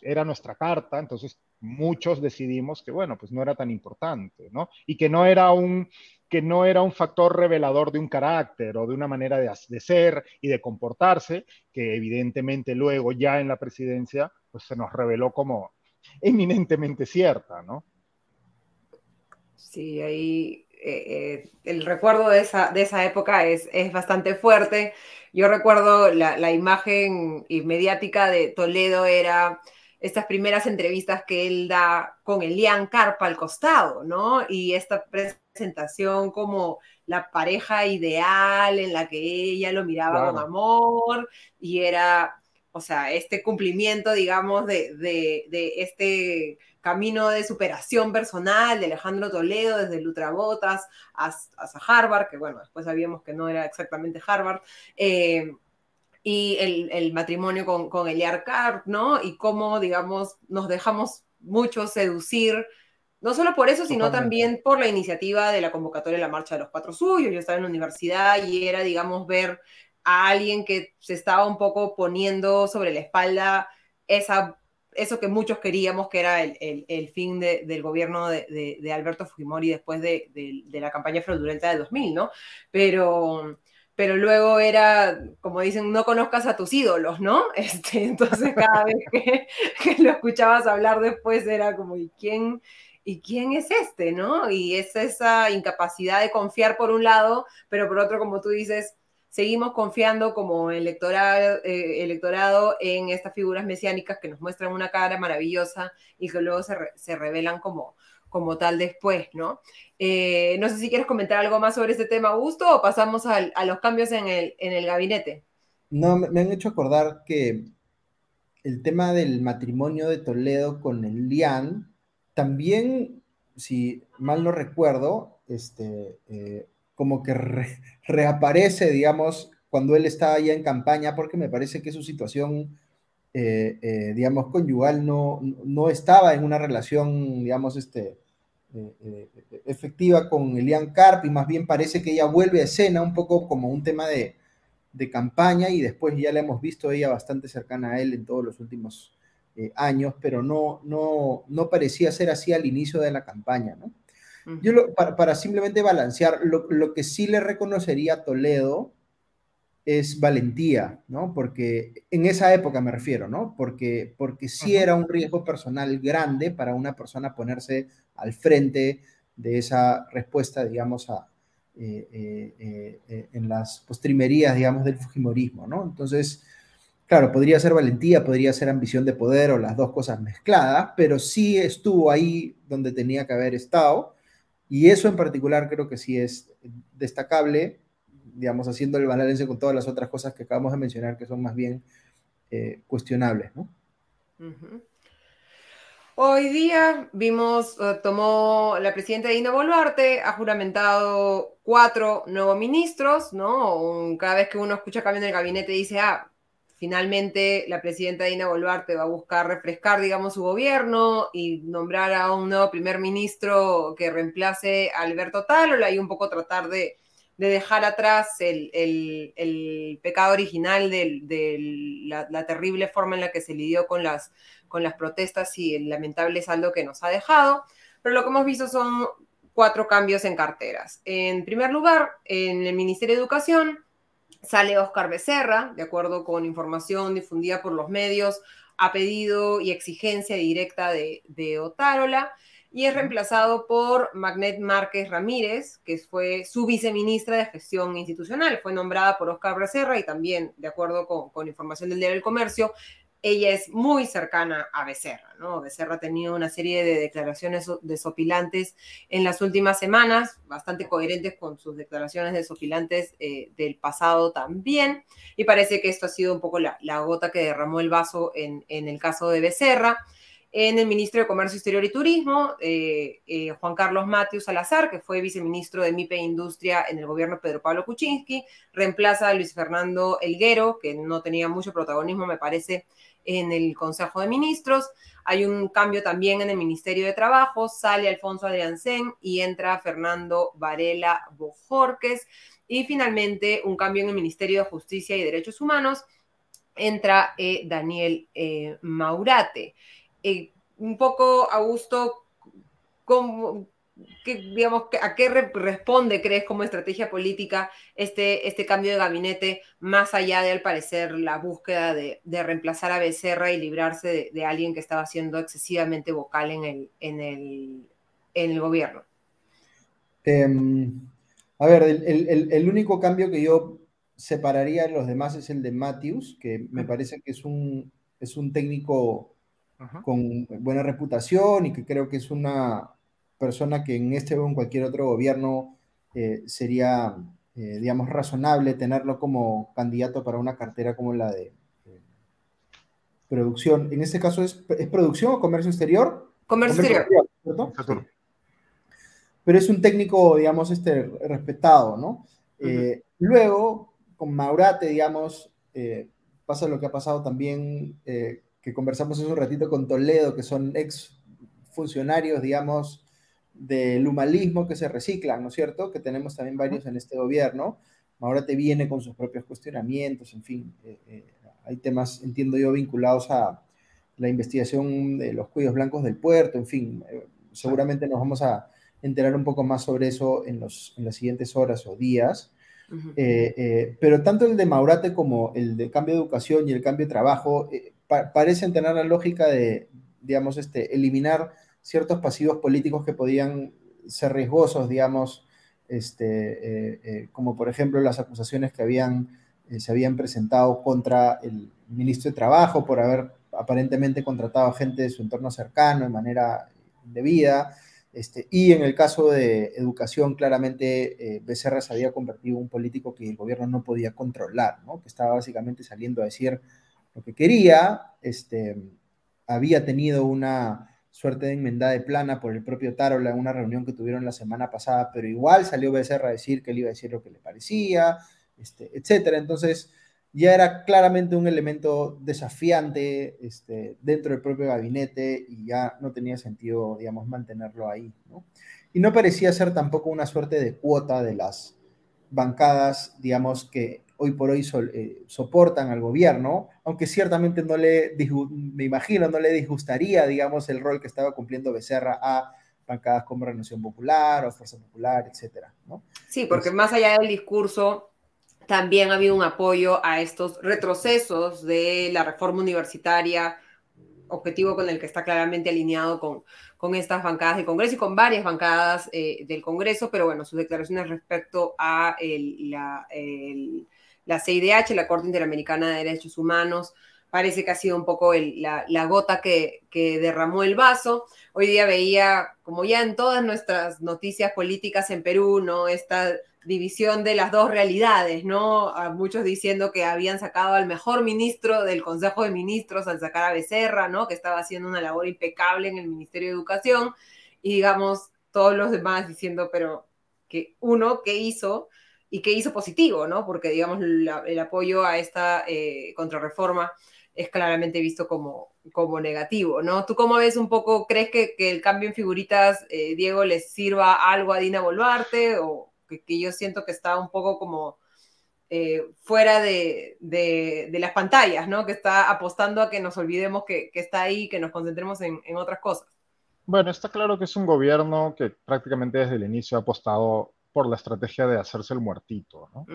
[SPEAKER 4] Era nuestra carta, entonces muchos decidimos que, bueno, pues no era tan importante, ¿no? Y que no era un, que no era un factor revelador de un carácter o de una manera de, de, ser y de comportarse, que evidentemente luego ya en la presidencia, pues se nos reveló como eminentemente cierta, ¿no?
[SPEAKER 1] Sí, ahí eh, el recuerdo de esa, de esa época es, es bastante fuerte. Yo recuerdo la, la imagen mediática de Toledo era estas primeras entrevistas que él da con Elian Carpa al costado, ¿no? Y esta presentación como la pareja ideal en la que ella lo miraba con amor y era, o sea, este cumplimiento, digamos, de, de, este camino de superación personal de Alejandro Toledo desde Lutrabotas hasta, hasta Harvard, que bueno, después sabíamos que no era exactamente Harvard. Eh, y el, matrimonio con, con Eliar Carp, ¿no? Y cómo, digamos, nos dejamos mucho seducir, no solo por eso, sino también por la iniciativa de la convocatoria de la Marcha de los Cuatro Suyos. Yo estaba en la universidad y era, digamos, ver a alguien que se estaba un poco poniendo sobre la espalda esa, eso que muchos queríamos, que era el, el, fin del gobierno de, de, Alberto Fujimori después de, de, la campaña fraudulenta de 2000, ¿no? Pero pero luego era, como dicen, no conozcas a tus ídolos, ¿no? Este, entonces cada vez que, lo escuchabas hablar después era como, ¿y quién, ¿y quién es este, no? Y es esa incapacidad de confiar por un lado, pero por otro, como tú dices, seguimos confiando como electorado, eh, electorado en estas figuras mesiánicas que nos muestran una cara maravillosa y que luego se, se revelan como, como tal después, ¿no? Eh, no sé si quieres comentar algo más sobre este tema, Augusto, o pasamos a los cambios en el, en el gabinete.
[SPEAKER 5] No, me han hecho acordar que el tema del matrimonio de Toledo con el Lian, también, si mal no recuerdo, este, eh, como que reaparece, digamos, cuando él estaba ya en campaña, porque me parece que su situación, eh, digamos, conyugal no, no estaba en una relación, digamos, este, eh, eh, efectiva con Elian Carp y más bien parece que ella vuelve a escena un poco como un tema de, campaña y después ya la hemos visto ella bastante cercana a él en todos los últimos eh, años, pero no, no, no parecía ser así al inicio de la campaña, ¿no? Yo para, simplemente balancear, lo, lo, que sí le reconocería a Toledo es valentía, ¿no? Porque en esa época me refiero, ¿no? Porque, porque sí era un riesgo personal grande para una persona ponerse al frente de esa respuesta, digamos, a, eh, eh, eh, en las postrimerías, digamos, del Fujimorismo, ¿no? Entonces, claro, podría ser valentía, podría ser ambición de poder o las dos cosas mezcladas, pero sí estuvo ahí donde tenía que haber estado, y eso en particular creo que sí es destacable digamos, haciendo el balance con todas las otras cosas que acabamos de mencionar que son más bien eh, cuestionables, ¿no?
[SPEAKER 1] Hoy día vimos, eh, tomó la presidenta Dina Boluarte, ha juramentado cuatro nuevos ministros, ¿no? cada vez que uno escucha cambio en el gabinete dice, ah, finalmente la presidenta Dina Boluarte va a buscar refrescar, digamos, su gobierno y nombrar a un nuevo primer ministro que reemplace a Alberto Talola y un poco tratar de de dejar atrás el, pecado original de, la, terrible forma en la que se lidió con las, con las protestas y el lamentable saldo que nos ha dejado. Pero lo que hemos visto son cuatro cambios en carteras. En primer lugar, en el Ministerio de Educación sale Oscar Becerra, de acuerdo con información difundida por los medios, a pedido y exigencia directa de, de Otárola y es reemplazado por Magnet Márquez Ramírez, que fue su viceministra de Gestión Institucional. Fue nombrada por Oscar Becerra y también, de acuerdo con, información del Diario del Comercio, ella es muy cercana a Becerra, ¿no? Becerra ha tenido una serie de declaraciones desopilantes en las últimas semanas, bastante coherentes con sus declaraciones desopilantes eh, del pasado también, y parece que esto ha sido un poco la, gota que derramó el vaso en, el caso de Becerra en el Ministerio de Comercio Exterior y Turismo, eh, eh, Juan Carlos Matius Salazar, que fue viceministro de MIPE Industria en el gobierno de Pedro Pablo Kuczynski, reemplaza a Luis Fernando Elguero, que no tenía mucho protagonismo, me parece, en el Consejo de Ministros. Hay un cambio también en el Ministerio de Trabajo, sale Alfonso Adriancén y entra Fernando Varela Bojorques. Y finalmente, un cambio en el Ministerio de Justicia y Derechos Humanos, entra eh, Daniel Maurate. Eh, un poco, Augusto, digamos, ¿a qué responde, crees, como estrategia política este, este cambio de gabinete, más allá de, al parecer, la búsqueda de, reemplazar a Becerra y librarse de, alguien que estaba siendo excesivamente vocal en el, en el, en el gobierno?
[SPEAKER 5] Em, a ver, el, único cambio que yo separaría de los demás es el de Matthews, que me parece que es un, es un técnico con buena reputación y que creo que es una persona que en este o en cualquier otro gobierno eh, sería, eh, digamos, razonable tenerlo como candidato para una cartera como la de eh, producción. En este caso, ¿es, producción o comercio exterior?
[SPEAKER 1] Comercio, exterior.
[SPEAKER 5] Pero es un técnico, digamos, este, respetado, ¿no? Luego, con Maurate, digamos, pasa lo que ha pasado también, que conversamos hace un ratito con Toledo, que son ex funcionarios, digamos, del humanismo que se reciclan, ¿no es cierto? Que tenemos también varios en este gobierno. Ahora te viene con sus propios cuestionamientos, en fin, eh, eh, hay temas, entiendo yo, vinculados a la investigación de los cuellos blancos del puerto, en fin, eh, seguramente nos vamos a enterar un poco más sobre eso en, los, en las siguientes horas o días. pero tanto el de Maurate como el de cambio de educación y el cambio de trabajo parecen tener la lógica de, digamos, este, eliminar ciertos pasivos políticos que podían ser riesgosos, digamos, este, eh, eh, como por ejemplo las acusaciones que habían, eh, se habían presentado contra el ministro de Trabajo por haber aparentemente contratado a gente de su entorno cercano de manera indebida. Este, y en el caso de educación, claramente Becerra se había convertido en un político que el gobierno no podía controlar, ¿no? que estaba básicamente saliendo a decir lo que quería, este, había tenido una suerte de enmendada de plana por el propio Tarola en una reunión que tuvieron la semana pasada, pero igual salió Becerra a decir que él iba a decir lo que le parecía, este, etcétera. Entonces, ya era claramente un elemento desafiante este, dentro del propio gabinete y ya no tenía sentido, digamos, mantenerlo ahí. Y no parecía ser tampoco una suerte de cuota de las bancadas, digamos, que hoy por hoy eh, soportan al gobierno, aunque ciertamente no le, me imagino, no le disgustaría, digamos, el rol que estaba cumpliendo Becerra a bancadas como Renovación Popular o Fuerza Popular, etcétera, ¿no?
[SPEAKER 1] Sí, porque más allá del discurso, también ha habido un apoyo a estos retrocesos de la reforma universitaria, objetivo con el que está claramente alineado con, con estas bancadas del Congreso y con varias bancadas eh, del Congreso, pero bueno, sus declaraciones respecto a la, la CIDH, la Corte Interamericana de Derechos Humanos, parece que ha sido un poco la, gota que, derramó el vaso. Hoy día veía, como ya en todas nuestras noticias políticas en Perú, ¿no? Esta división de las dos realidades, ¿no? Muchos diciendo que habían sacado al mejor ministro del Consejo de Ministros al sacar a Becerra, ¿no? Que estaba haciendo una labor impecable en el Ministerio de Educación. Y digamos, todos los demás diciendo, pero que uno, ¿qué hizo? Y que hizo positivo, ¿no? Porque, digamos, el apoyo a esta eh, contrarreforma es claramente visto como, como negativo, ¿no? ¿Tú cómo ves un poco, crees que, el cambio en figuritas, eh, Diego, les sirva algo a Dina Boluarte o que, yo siento que está un poco como eh, fuera de, las pantallas, ¿no? Que está apostando a que nos olvidemos que, está ahí, que nos concentremos en, en otras cosas.
[SPEAKER 4] Bueno, está claro que es un gobierno que prácticamente desde el inicio ha apostado por la estrategia de hacerse el muertito, ¿no?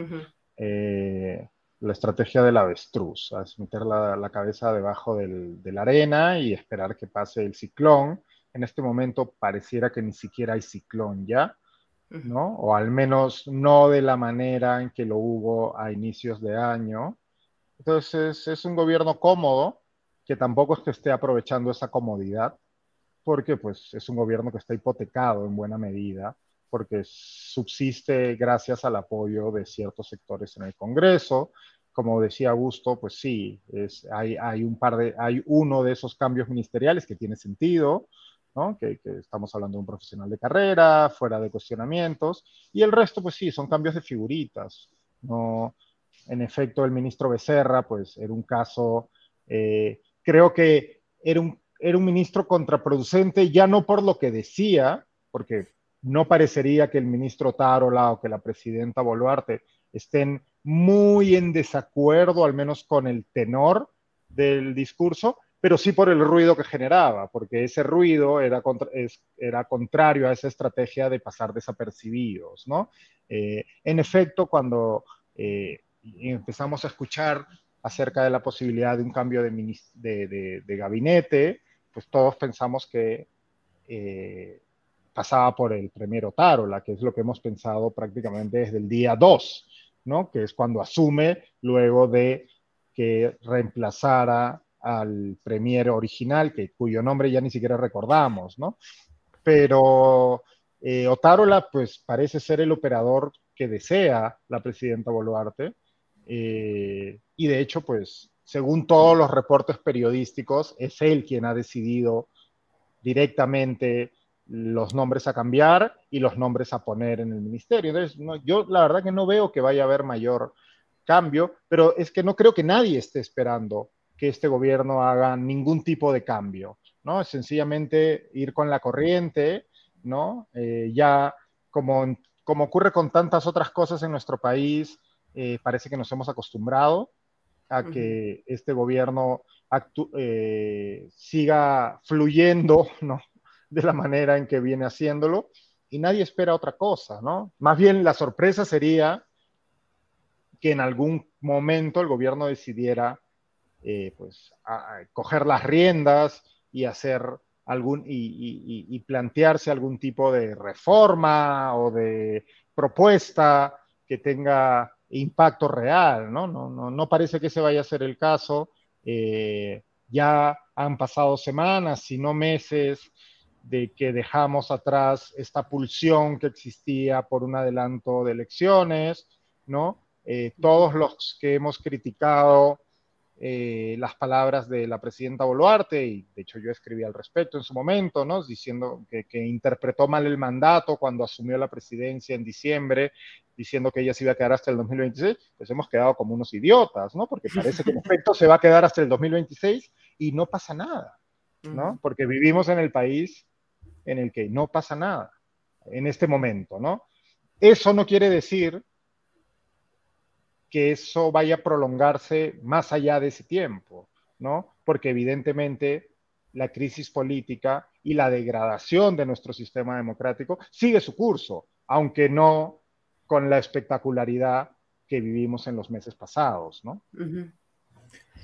[SPEAKER 4] Eh, la estrategia del avestruz, es meter la, cabeza debajo de la arena y esperar que pase el ciclón. En este momento pareciera que ni siquiera hay ciclón ya, ¿no? O al menos no de la manera en que lo hubo a inicios de año. Entonces es un gobierno cómodo, que tampoco es que esté aprovechando esa comodidad, porque pues es un gobierno que está hipotecado en buena medida porque subsiste gracias al apoyo de ciertos sectores en el Congreso. Como decía Augusto, pues sí, es, hay, hay, un par de, hay uno de esos cambios ministeriales que tiene sentido, ¿no? Que, que, estamos hablando de un profesional de carrera, fuera de cuestionamientos, y el resto, pues sí, son cambios de figuritas. ¿no? En efecto, el ministro Becerra, pues era un caso, eh, creo que era un, era un ministro contraproducente, ya no por lo que decía, porque no parecería que el ministro Tarola o que la presidenta Boluarte estén muy en desacuerdo, al menos con el tenor del discurso, pero sí por el ruido que generaba, porque ese ruido era, era contrario a esa estrategia de pasar desapercibidos, ¿no? Eh, en efecto, cuando eh, empezamos a escuchar acerca de la posibilidad de un cambio de, gabinete, pues todos pensamos que eh, pasaba por el premier Otárola, que es lo que hemos pensado prácticamente desde el día 2, ¿no? que es cuando asume luego de que reemplazara al premier original, que, cuyo nombre ya ni siquiera recordamos, ¿no? Pero eh, Otárola, pues parece ser el operador que desea la presidenta Boluarte, eh, y de hecho, pues, según todos los reportes periodísticos, es él quien ha decidido directamente los nombres a cambiar y los nombres a poner en el ministerio. Entonces, yo la verdad que no veo que vaya a haber mayor cambio, pero es que no creo que nadie esté esperando que este gobierno haga ningún tipo de cambio, ¿no? Es sencillamente ir con la corriente, ¿no? Eh, ya como, como ocurre con tantas otras cosas en nuestro país, eh, parece que nos hemos acostumbrado a que este gobierno eh, siga fluyendo, ¿no? De la manera en que viene haciéndolo y nadie espera otra cosa, ¿no? Más bien la sorpresa sería que en algún momento el gobierno decidiera eh, pues, coger las riendas y hacer algún y, plantearse algún tipo de reforma o de propuesta que tenga impacto real, ¿no? No, no, no parece que ese vaya a ser el caso. Eh, ya han pasado semanas, si no meses, de que dejamos atrás esta pulsión que existía por un adelanto de elecciones, ¿no? Eh, todos los que hemos criticado eh, las palabras de la presidenta Boluarte, y de hecho yo escribí al respecto en su momento, ¿no? diciendo que, interpretó mal el mandato cuando asumió la presidencia en diciembre, diciendo que ella se iba a quedar hasta el 2026, pues hemos quedado como unos idiotas, ¿no? Porque parece que en efecto se va a quedar hasta el 2026 y no pasa nada, ¿no? Porque vivimos en el país en el que no pasa nada en este momento, ¿no? Eso no quiere decir que eso vaya a prolongarse más allá de ese tiempo, ¿no? Porque evidentemente la crisis política y la degradación de nuestro sistema democrático sigue su curso, aunque no con la espectacularidad que vivimos en los meses pasados, ¿no?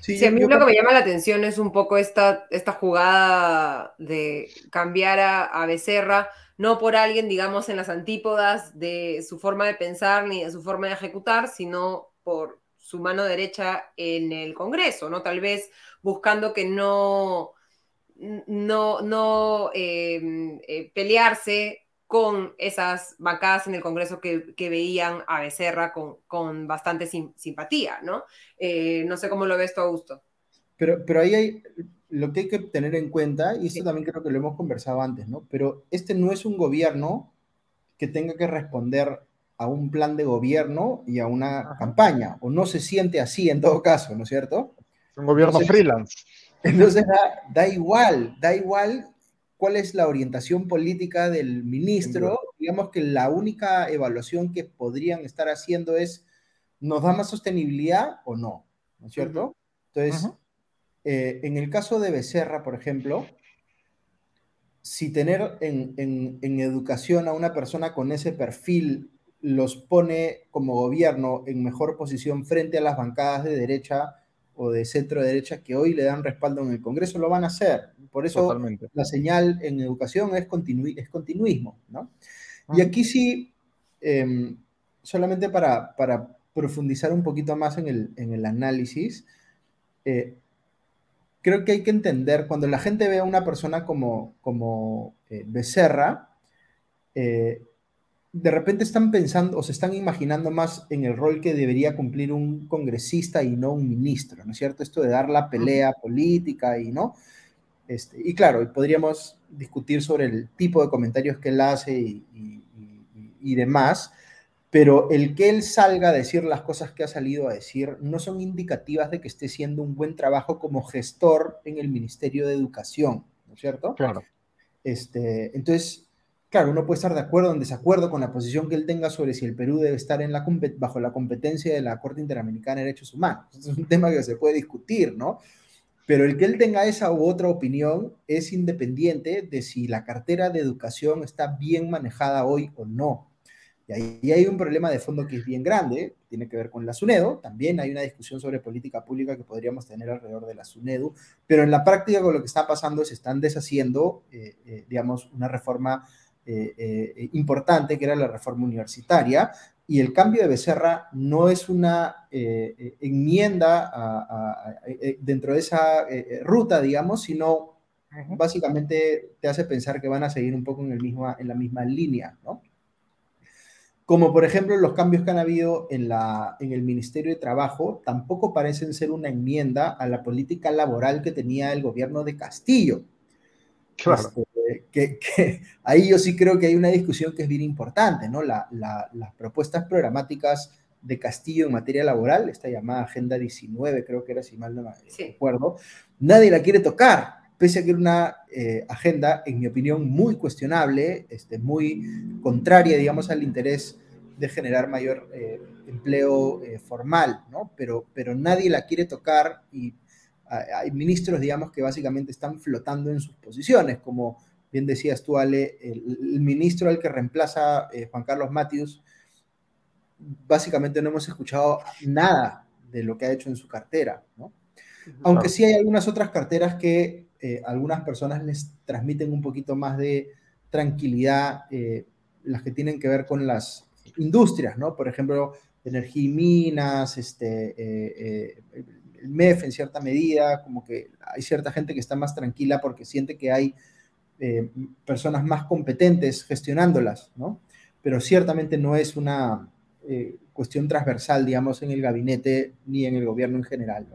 [SPEAKER 1] Sí, a mí lo que me llama la atención es un poco esta, esta jugada de cambiar a, a Becerra, no por alguien, digamos, en las antípodas de su forma de pensar ni de su forma de ejecutar, sino por su mano derecha en el Congreso, ¿no? Tal vez buscando que no, no, no em, eh, pelearse con esas bancadas en el Congreso que, veían a Becerra con, con bastante simpatía, ¿no? Eh, no sé cómo lo ves tú, Augusto.
[SPEAKER 5] Pero, pero ahí hay lo que hay que tener en cuenta, y esto también creo que lo hemos conversado antes, ¿no? Pero este no es un gobierno que tenga que responder a un plan de gobierno y a una campaña, o no se siente así en todo caso, ¿no es cierto?
[SPEAKER 4] Un gobierno freelance.
[SPEAKER 5] Entonces da, igual, da igual cuál es la orientación política del ministro. Digamos que la única evaluación que podrían estar haciendo es, ¿nos da más sostenibilidad o no? ¿No es cierto? Entonces, eh, en el caso de Becerra, por ejemplo, si tener en, en, educación a una persona con ese perfil los pone como gobierno en mejor posición frente a las bancadas de derecha o de centro derecha que hoy le dan respaldo en el Congreso, lo van a hacer. Por eso la señal en educación es, es continuismo. ¿no? Y aquí sí, em, solamente para, para, profundizar un poquito más en el, en el análisis, eh, creo que hay que entender, cuando la gente ve a una persona como, como eh, Becerra, eh, de repente están pensando o se están imaginando más en el rol que debería cumplir un congresista y no un ministro, ¿no es cierto? Esto de dar la pelea política y no. Este, y claro, podríamos discutir sobre el tipo de comentarios que él hace y, y, demás, pero el que él salga a decir las cosas que ha salido a decir no son indicativas de que esté haciendo un buen trabajo como gestor en el Ministerio de Educación, ¿no es cierto?
[SPEAKER 4] Claro.
[SPEAKER 5] Este, entonces, Claro, uno puede estar de acuerdo o en desacuerdo con la posición que él tenga sobre si el Perú debe estar bajo la competencia de la Corte Interamericana de Derechos Humanos. Es un tema que se puede discutir, ¿no? Pero el que él tenga esa u otra opinión es independiente de si la cartera de educación está bien manejada hoy o no. Y ahí hay un problema de fondo que es bien grande, tiene que ver con la SUNEDO. También hay una discusión sobre política pública que podríamos tener alrededor de la SUNEDO, pero en la práctica con lo que está pasando se están deshaciendo, eh, eh, digamos, una reforma importante, que era la reforma universitaria, y el cambio de Becerra no es una enmienda dentro de esa ruta, digamos, sino básicamente te hace pensar que van a seguir un poco en, el mismo, en la misma línea, ¿no? Como por ejemplo los cambios que han habido en, la, en el Ministerio de Trabajo, tampoco parecen ser una enmienda a la política laboral que tenía el gobierno de Castillo. Claro. Este, que, ahí yo sí creo que hay una discusión que es bien importante, ¿no? las propuestas programáticas de Castillo en materia laboral, esta llamada Agenda 19, creo que era, si mal no me acuerdo, nadie la quiere tocar pese a que era una eh, agenda, en mi opinión, muy cuestionable, este, muy contraria, digamos, al interés de generar mayor eh, empleo eh, formal, ¿no? Pero, pero nadie la quiere tocar y hay ministros, digamos, que básicamente están flotando en sus posiciones, como bien decías tú, Ale, el, ministro al que reemplaza Juan Carlos Matius, básicamente no hemos escuchado nada de lo que ha hecho en su cartera, ¿no? Aunque sí hay algunas otras carteras que eh, algunas personas les transmiten un poquito más de tranquilidad, eh, las que tienen que ver con las industrias, ¿no? Por ejemplo, energía y minas, este, eh, el MEF en cierta medida, como que hay cierta gente que está más tranquila porque siente que hay personas más competentes gestionándolas, ¿no? Pero ciertamente no es una cuestión transversal, digamos, en el gabinete ni en el gobierno en general.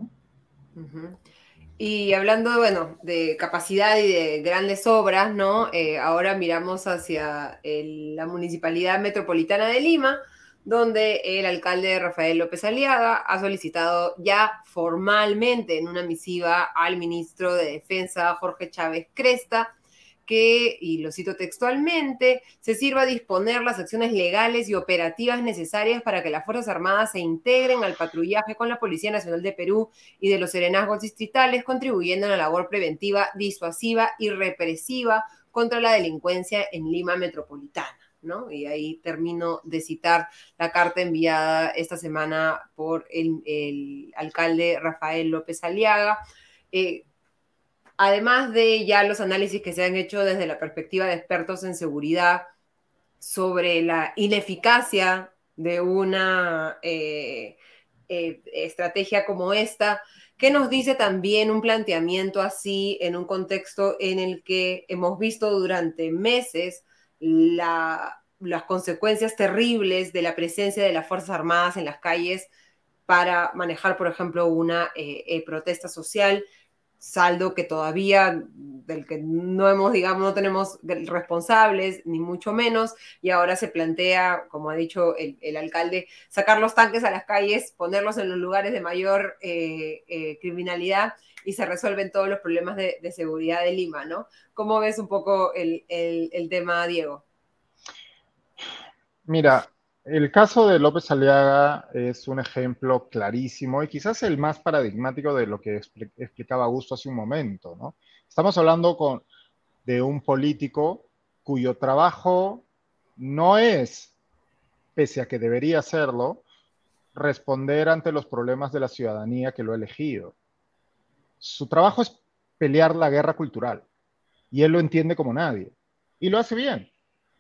[SPEAKER 1] Y hablando, bueno, de capacidad y de grandes obras, ¿no? Eh, ahora miramos hacia la Municipalidad Metropolitana de Lima, donde el alcalde Rafael López Aliaga ha solicitado ya formalmente en una misiva al ministro de Defensa, Jorge Chávez Cresta, que, y lo cito textualmente, se sirva a disponer las acciones legales y operativas necesarias para que las Fuerzas Armadas se integren al patrullaje con la Policía Nacional de Perú y de los serenazgos distritales, contribuyendo a la labor preventiva, disuasiva y represiva contra la delincuencia en Lima Metropolitana. ¿no? Y ahí termino de citar la carta enviada esta semana por el, alcalde Rafael López Aliaga. Eh, además de ya los análisis que se han hecho desde la perspectiva de expertos en seguridad sobre la ineficacia de una eh, eh, estrategia como esta, ¿qué nos dice también un planteamiento así en un contexto en el que hemos visto durante meses las consecuencias terribles de la presencia de las Fuerzas Armadas en las calles para manejar, por ejemplo, una eh, protesta social? Saldo que todavía del que no hemos, digamos, no tenemos responsables, ni mucho menos, y ahora se plantea, como ha dicho el, alcalde, sacar los tanques a las calles, ponerlos en los lugares de mayor eh, eh, criminalidad y se resuelven todos los problemas de, seguridad de Lima, ¿no? ¿Cómo ves un poco el, el tema, Diego?
[SPEAKER 4] Mira, el caso de López Aliaga es un ejemplo clarísimo y quizás el más paradigmático de lo que explicaba Augusto hace un momento, ¿no? Estamos hablando con, de un político cuyo trabajo no es, pese a que debería serlo, responder ante los problemas de la ciudadanía que lo ha elegido. Su trabajo es pelear la guerra cultural y él lo entiende como nadie y lo hace bien.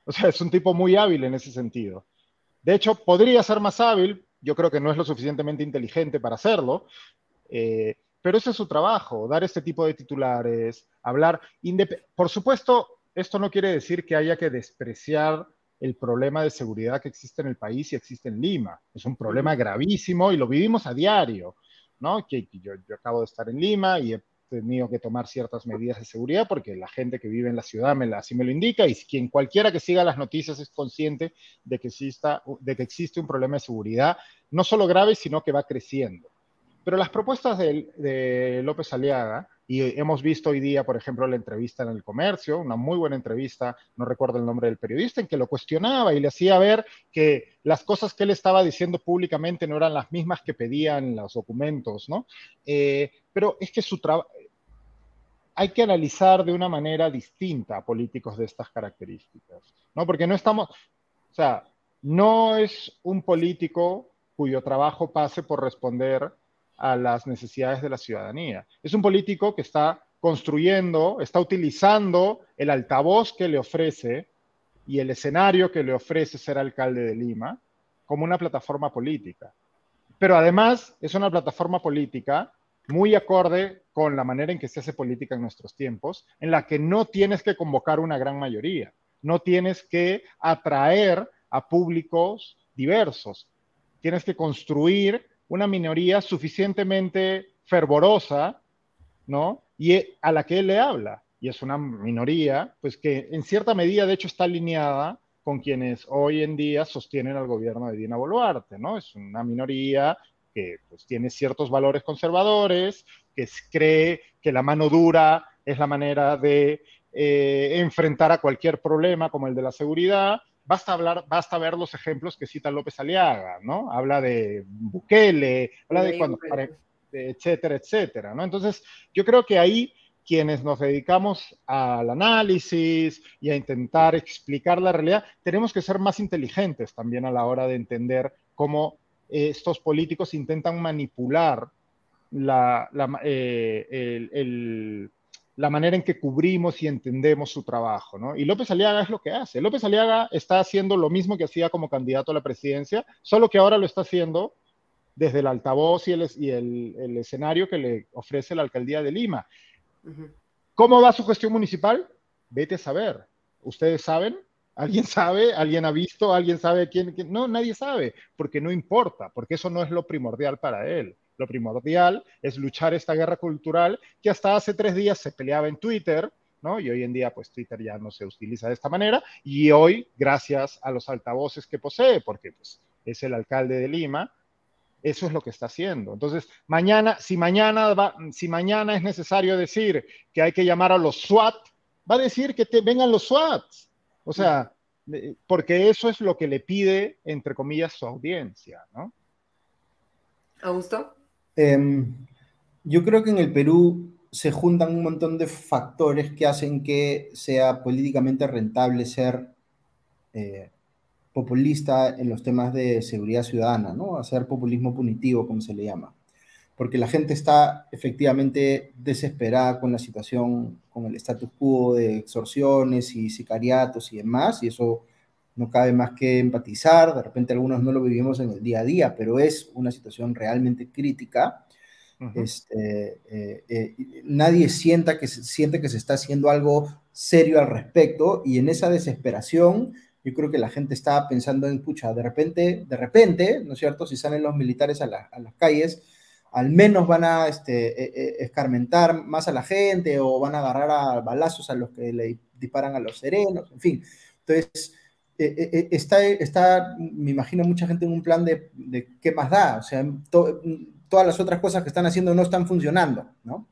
[SPEAKER 4] O sea, es un tipo muy hábil en ese sentido. De hecho, podría ser más hábil, yo creo que no es lo suficientemente inteligente para hacerlo, eh, pero ese es su trabajo, dar este tipo de titulares, hablar. Por supuesto, esto no quiere decir que haya que despreciar el problema de seguridad que existe en el país y existe en Lima. Es un problema gravísimo y lo vivimos a diario, ¿no? Que, yo, yo, acabo de estar en Lima y he tenido que tomar ciertas medidas de seguridad porque la gente que vive en la ciudad me así me lo indica y quien cualquiera que siga las noticias es consciente de que, exista, de que existe un problema de seguridad, no solo grave, sino que va creciendo. Pero las propuestas de, de López Aliaga, y hemos visto hoy día, por ejemplo, la entrevista en el comercio, una muy buena entrevista, no recuerdo el nombre del periodista, en que lo cuestionaba y le hacía ver que las cosas que él estaba diciendo públicamente no eran las mismas que pedían los documentos, ¿no? Eh, pero es que su trabajo, hay que analizar de una manera distinta a políticos de estas características, ¿no? Porque no estamos, o sea, no es un político cuyo trabajo pase por responder a las necesidades de la ciudadanía. Es un político que está construyendo, está utilizando el altavoz que le ofrece y el escenario que le ofrece ser alcalde de Lima como una plataforma política. Pero además es una plataforma política muy acorde con la manera en que se hace política en nuestros tiempos, en la que no tienes que convocar una gran mayoría, no tienes que atraer a públicos diversos, tienes que construir una minoría suficientemente fervorosa, ¿no? Y a la que él le habla. Y es una minoría, pues que en cierta medida, de hecho, está alineada con quienes hoy en día sostienen al gobierno de Dina Boluarte, ¿no? Es una minoría que pues, tiene ciertos valores conservadores, que cree que la mano dura es la manera de eh, enfrentar a cualquier problema como el de la seguridad. Basta, hablar, basta ver los ejemplos que cita López Aliaga, ¿no? Habla de Bukele, habla de cuando, etcétera, etcétera, ¿no? Entonces, yo creo que ahí quienes nos dedicamos al análisis y a intentar explicar la realidad, tenemos que ser más inteligentes también a la hora de entender cómo estos políticos intentan manipular la, eh, la, manera en que cubrimos y entendemos su trabajo. ¿no? Y López Aliaga es lo que hace. López Aliaga está haciendo lo mismo que hacía como candidato a la presidencia, solo que ahora lo está haciendo desde el altavoz y el, y el escenario que le ofrece la alcaldía de Lima. ¿Cómo va su gestión municipal? Vete a saber. ¿Ustedes saben? ¿Alguien sabe? ¿Alguien ha visto? ¿Alguien sabe quién? No, nadie sabe, porque no importa, porque eso no es lo primordial para él. Lo primordial es luchar esta guerra cultural que hasta hace tres días se peleaba en Twitter, ¿no? Y hoy en día, pues Twitter ya no se utiliza de esta manera. Y hoy, gracias a los altavoces que posee, porque pues, es el alcalde de Lima, eso es lo que está haciendo. Entonces, mañana, si mañana, va, si mañana es necesario decir que hay que llamar a los SWAT, va a decir que te, vengan los SWAT. O sea, porque eso es lo que le pide, entre comillas, su audiencia, ¿no?
[SPEAKER 1] Augusto.
[SPEAKER 5] Em, yo creo que en el Perú se juntan un montón de factores que hacen que sea políticamente rentable ser eh, populista en los temas de seguridad ciudadana, ¿no? Hacer populismo punitivo, como se le llama. Porque la gente está efectivamente desesperada con la situación, con el status quo de extorsiones y sicariatos y demás, y eso no cabe más que empatizar. De repente algunos no lo vivimos en el día a día, pero es una situación realmente crítica. este, eh, eh, nadie sienta que se, siente que se está haciendo algo serio al respecto y en esa desesperación yo creo que la gente está pensando en, pucha, de repente, de repente, ¿no es cierto? Si salen los militares a, las calles, al menos van a este, e, e, escarmentar más a la gente o van a agarrar a balazos a los que le disparan a los serenos, en fin. Entonces, e, está, está, me imagino, mucha gente en un plan de, qué más da, o sea, todas las otras cosas que están haciendo no están funcionando, ¿no?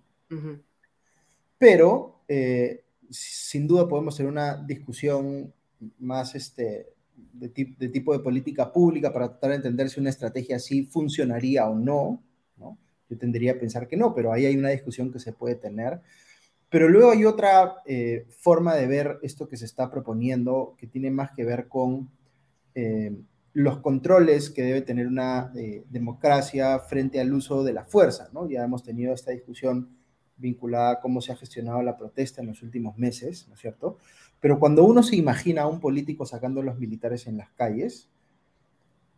[SPEAKER 5] Pero, eh, sin duda podemos tener una discusión más este, de, de, tipo de política pública para tratar de entender si una estrategia así funcionaría o ¿no? Yo tendría a pensar que no, pero ahí hay una discusión que se puede tener. Pero luego hay otra eh, forma de ver esto que se está proponiendo que tiene más que ver con eh, los controles que debe tener una eh, democracia frente al uso de la fuerza, ¿no? Ya hemos tenido esta discusión vinculada a cómo se ha gestionado la protesta en los últimos meses, ¿no es cierto? Pero cuando uno se imagina a un político sacando a los militares en las calles,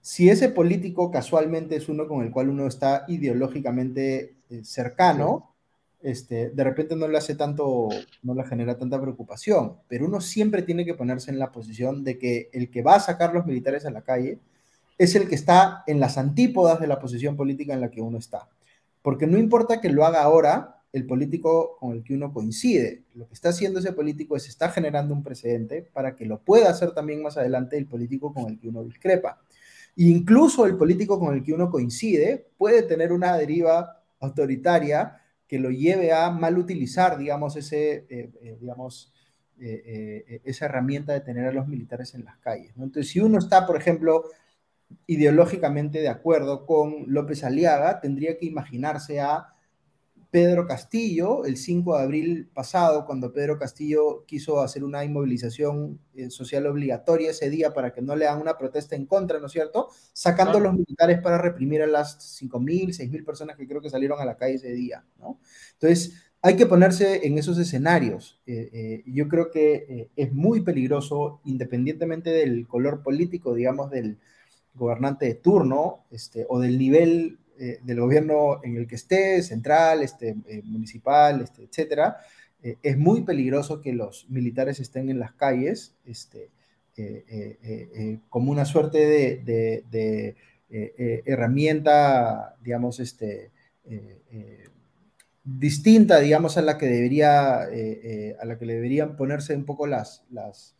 [SPEAKER 5] si ese político casualmente es uno con el cual uno está ideológicamente eh, cercano, este, de repente no le hace tanto, no le genera tanta preocupación, pero uno siempre tiene que ponerse en la posición de que el que va a sacar los militares a la calle es el que está en las antípodas de la posición política en la que uno está. Porque no importa que lo haga ahora, el político con el que uno coincide. Lo que está haciendo ese político es está generando un precedente para que lo pueda hacer también más adelante el político con el que uno discrepa. Incluso el político con el que uno coincide puede tener una deriva autoritaria que lo lleve a mal utilizar, digamos, ese, eh, eh, digamos, eh, esa herramienta de tener a los militares en las calles. Entonces, si uno está, por ejemplo, ideológicamente de acuerdo con López Aliaga, tendría que imaginarse a Pedro Castillo el 5 de abril pasado, cuando Pedro Castillo quiso hacer una inmovilización eh, social obligatoria ese día para que no le hagan una protesta en contra, ¿no es cierto? Sacando a los militares para reprimir a las 5.000, 6.000 personas que creo que salieron a la calle ese día, ¿no? Entonces, hay que ponerse en esos escenarios. Eh, eh, yo creo que eh, es muy peligroso, independientemente del color político, digamos, del gobernante de turno este, o del nivel del gobierno en el que esté, central, este, municipal, este, etcétera. es muy peligroso que los militares estén en las calles este, como una suerte de, herramienta, digamos, este, distinta, digamos, a la que debería, eh, eh, a la que deberían ponerse un poco las, las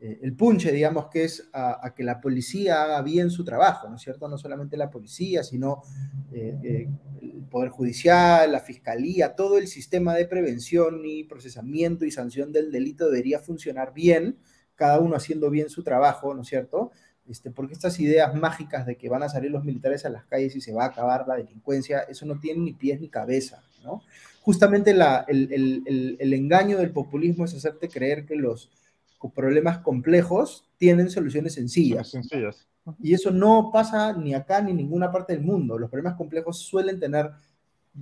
[SPEAKER 5] eh, el punche, digamos, que es a, que la policía haga bien su trabajo, ¿no es cierto? No solamente la policía, sino el Poder Judicial, la Fiscalía, todo el sistema de prevención y procesamiento y sanción del delito debería funcionar bien, cada uno haciendo bien su trabajo, ¿no es cierto? Este, porque estas ideas mágicas de que van a salir los militares a las calles y se va a acabar la delincuencia, eso no tiene ni pies ni cabeza, ¿no? Justamente el, engaño del populismo es hacerte creer que los problemas complejos tienen soluciones sencillas.
[SPEAKER 4] sencillas.
[SPEAKER 5] Y eso no pasa ni acá ni en ninguna parte del mundo. Los problemas complejos suelen tener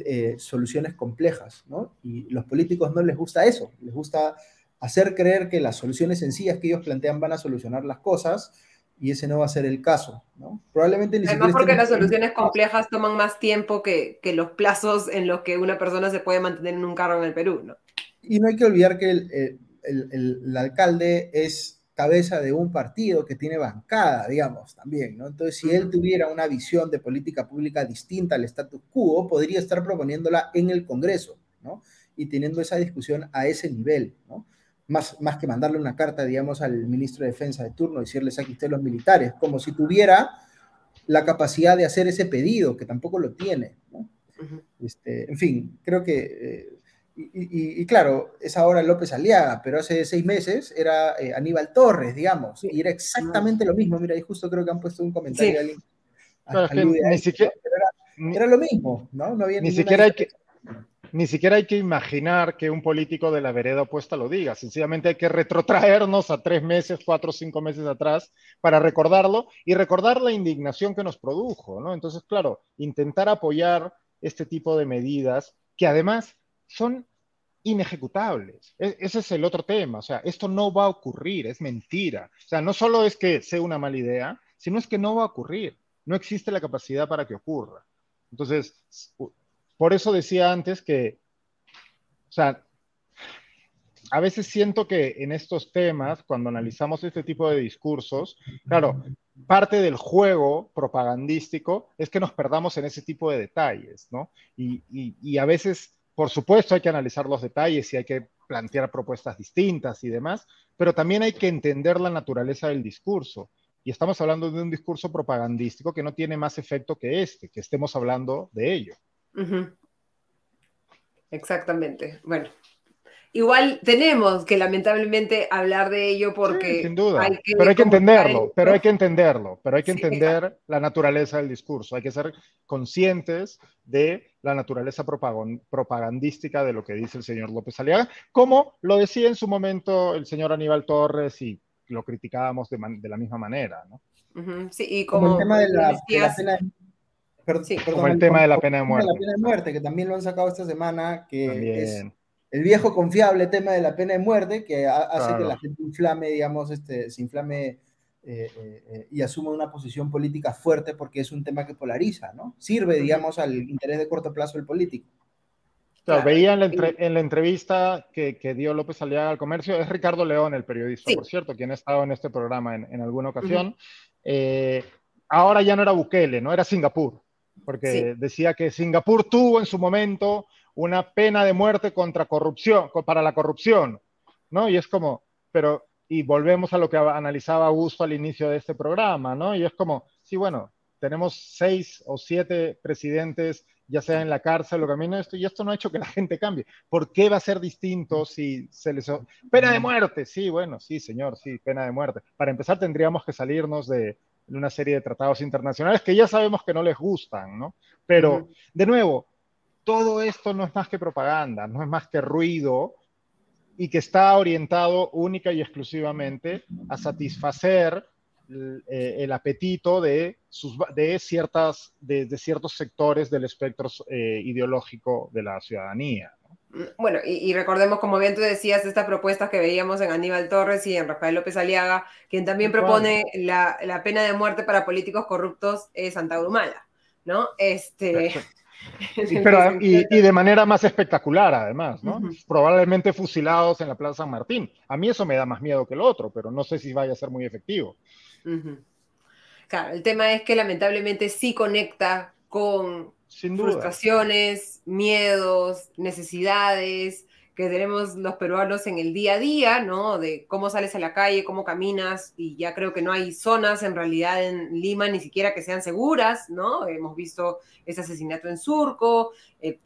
[SPEAKER 5] eh, soluciones complejas, ¿no? Y los políticos no les gusta eso, les gusta hacer creer que las soluciones sencillas que ellos plantean van a solucionar las cosas y ese no va a ser el caso, ¿no?
[SPEAKER 1] Probablemente ni Además porque las soluciones complejas toman más tiempo que, que, los plazos en los que una persona se puede mantener en un carro en el Perú, ¿no?
[SPEAKER 5] Y no hay que olvidar que el, el, el, alcalde es cabeza de un partido que tiene bancada, digamos, también, ¿no? Entonces, si él tuviera una visión de política pública distinta al status quo, podría estar proponiéndola en el Congreso, ¿no? Y teniendo esa discusión a ese nivel, ¿no? más, más que mandarle una carta, digamos, al ministro de Defensa de turno, decirle aquí usted los militares, como si tuviera la capacidad de hacer ese pedido, que tampoco lo tiene. este, en fin, creo que, eh, y, claro, es ahora López Aliaga, pero hace seis meses era eh, Aníbal Torres, digamos, y era exactamente lo mismo. Mira, y justo creo que han puesto un comentario
[SPEAKER 4] sí. ni siquiera,
[SPEAKER 5] era, lo mismo, ¿no? no había
[SPEAKER 4] ni siquiera hay que ni siquiera hay que imaginar que un político de la vereda opuesta lo diga. Sencillamente hay que retrotraernos a tres meses, cuatro cinco meses atrás para recordarlo y recordar la indignación que nos produjo, ¿no? Entonces, claro, intentar apoyar este tipo de medidas que además son inejecutables. E-, ese es el otro tema. O sea, esto no va a ocurrir, es mentira. O sea, no solo es que sea una mala idea, sino es que no va a ocurrir. No existe la capacidad para que ocurra. Entonces, por eso decía antes que, o sea, a veces siento que en estos temas, cuando analizamos este tipo de discursos, claro, parte del juego propagandístico es que nos perdamos en ese tipo de detalles, ¿no? Y, a veces, por supuesto, hay que analizar los detalles y hay que plantear propuestas distintas y demás, pero también hay que entender la naturaleza del discurso. Y estamos hablando de un discurso propagandístico que no tiene más efecto que este, que estemos hablando de ello.
[SPEAKER 1] Exactamente. Bueno, igual tenemos que lamentablemente hablar de ello porque...
[SPEAKER 4] sin duda, pero hay que entenderlo, pero hay que entenderlo, pero hay que entender la naturaleza del discurso, hay que ser conscientes de la naturaleza propagandística de lo que dice el señor López Aliaga, como lo decía en su momento el señor Aníbal Torres y lo criticábamos de, la misma manera, ¿no?
[SPEAKER 1] Sí, y como, el tema de la,
[SPEAKER 4] como el tema de la pena de muerte.
[SPEAKER 5] La pena de muerte, que también lo han sacado esta semana, que es el viejo confiable tema de la pena de muerte, que hace que la gente inflame, digamos, este, se inflame eh, eh, eh, y asuma una posición política fuerte porque es un tema que polariza, ¿no? Sirve, digamos, al interés de corto plazo del político.
[SPEAKER 4] Claro, veía en la, entrevista que, dio López Aliaga al comercio, es Ricardo León, el periodista, por cierto, quien ha estado en este programa en, alguna ocasión. ahora ya no era Bukele, no era Singapur porque decía que Singapur tuvo en su momento una pena de muerte contra corrupción, para la corrupción, ¿no? Y es como, pero, y volvemos a lo que analizaba Augusto al inicio de este programa, ¿no? Y es como, sí, bueno, tenemos seis o siete presidentes, ya sea en la cárcel o camino esto, y esto no ha hecho que la gente cambie. ¿Por qué va a ser distinto si se les... Pena de muerte, sí, bueno, sí, señor, sí, pena de muerte. Para empezar tendríamos que salirnos de, una serie de tratados internacionales que ya sabemos que no les gustan, ¿no? Pero, de nuevo, todo esto no es más que propaganda, no es más que ruido y que está orientado única y exclusivamente a satisfacer eh, el, apetito de, sus, de, ciertas, de, ciertos sectores del espectro eh, ideológico de la ciudadanía.
[SPEAKER 1] Bueno, y, recordemos, como bien tú decías, estas propuestas que veíamos en Aníbal Torres y en Rafael López Aliaga, quien también propone la, pena de muerte para políticos corruptos es Santa Grumala, ¿no? Este...
[SPEAKER 4] y, de manera más espectacular, además, ¿no? Probablemente fusilados en la Plaza San Martín. A mí eso me da más miedo que lo otro, pero no sé si vaya a ser muy efectivo.
[SPEAKER 1] Claro, el tema es que lamentablemente sí conecta con frustraciones, miedos, necesidades que tenemos los peruanos en el día a día, ¿no? De cómo sales a la calle, cómo caminas, y ya creo que no hay zonas en realidad en Lima ni siquiera que sean seguras, ¿no? Hemos visto ese asesinato en Surco, eh,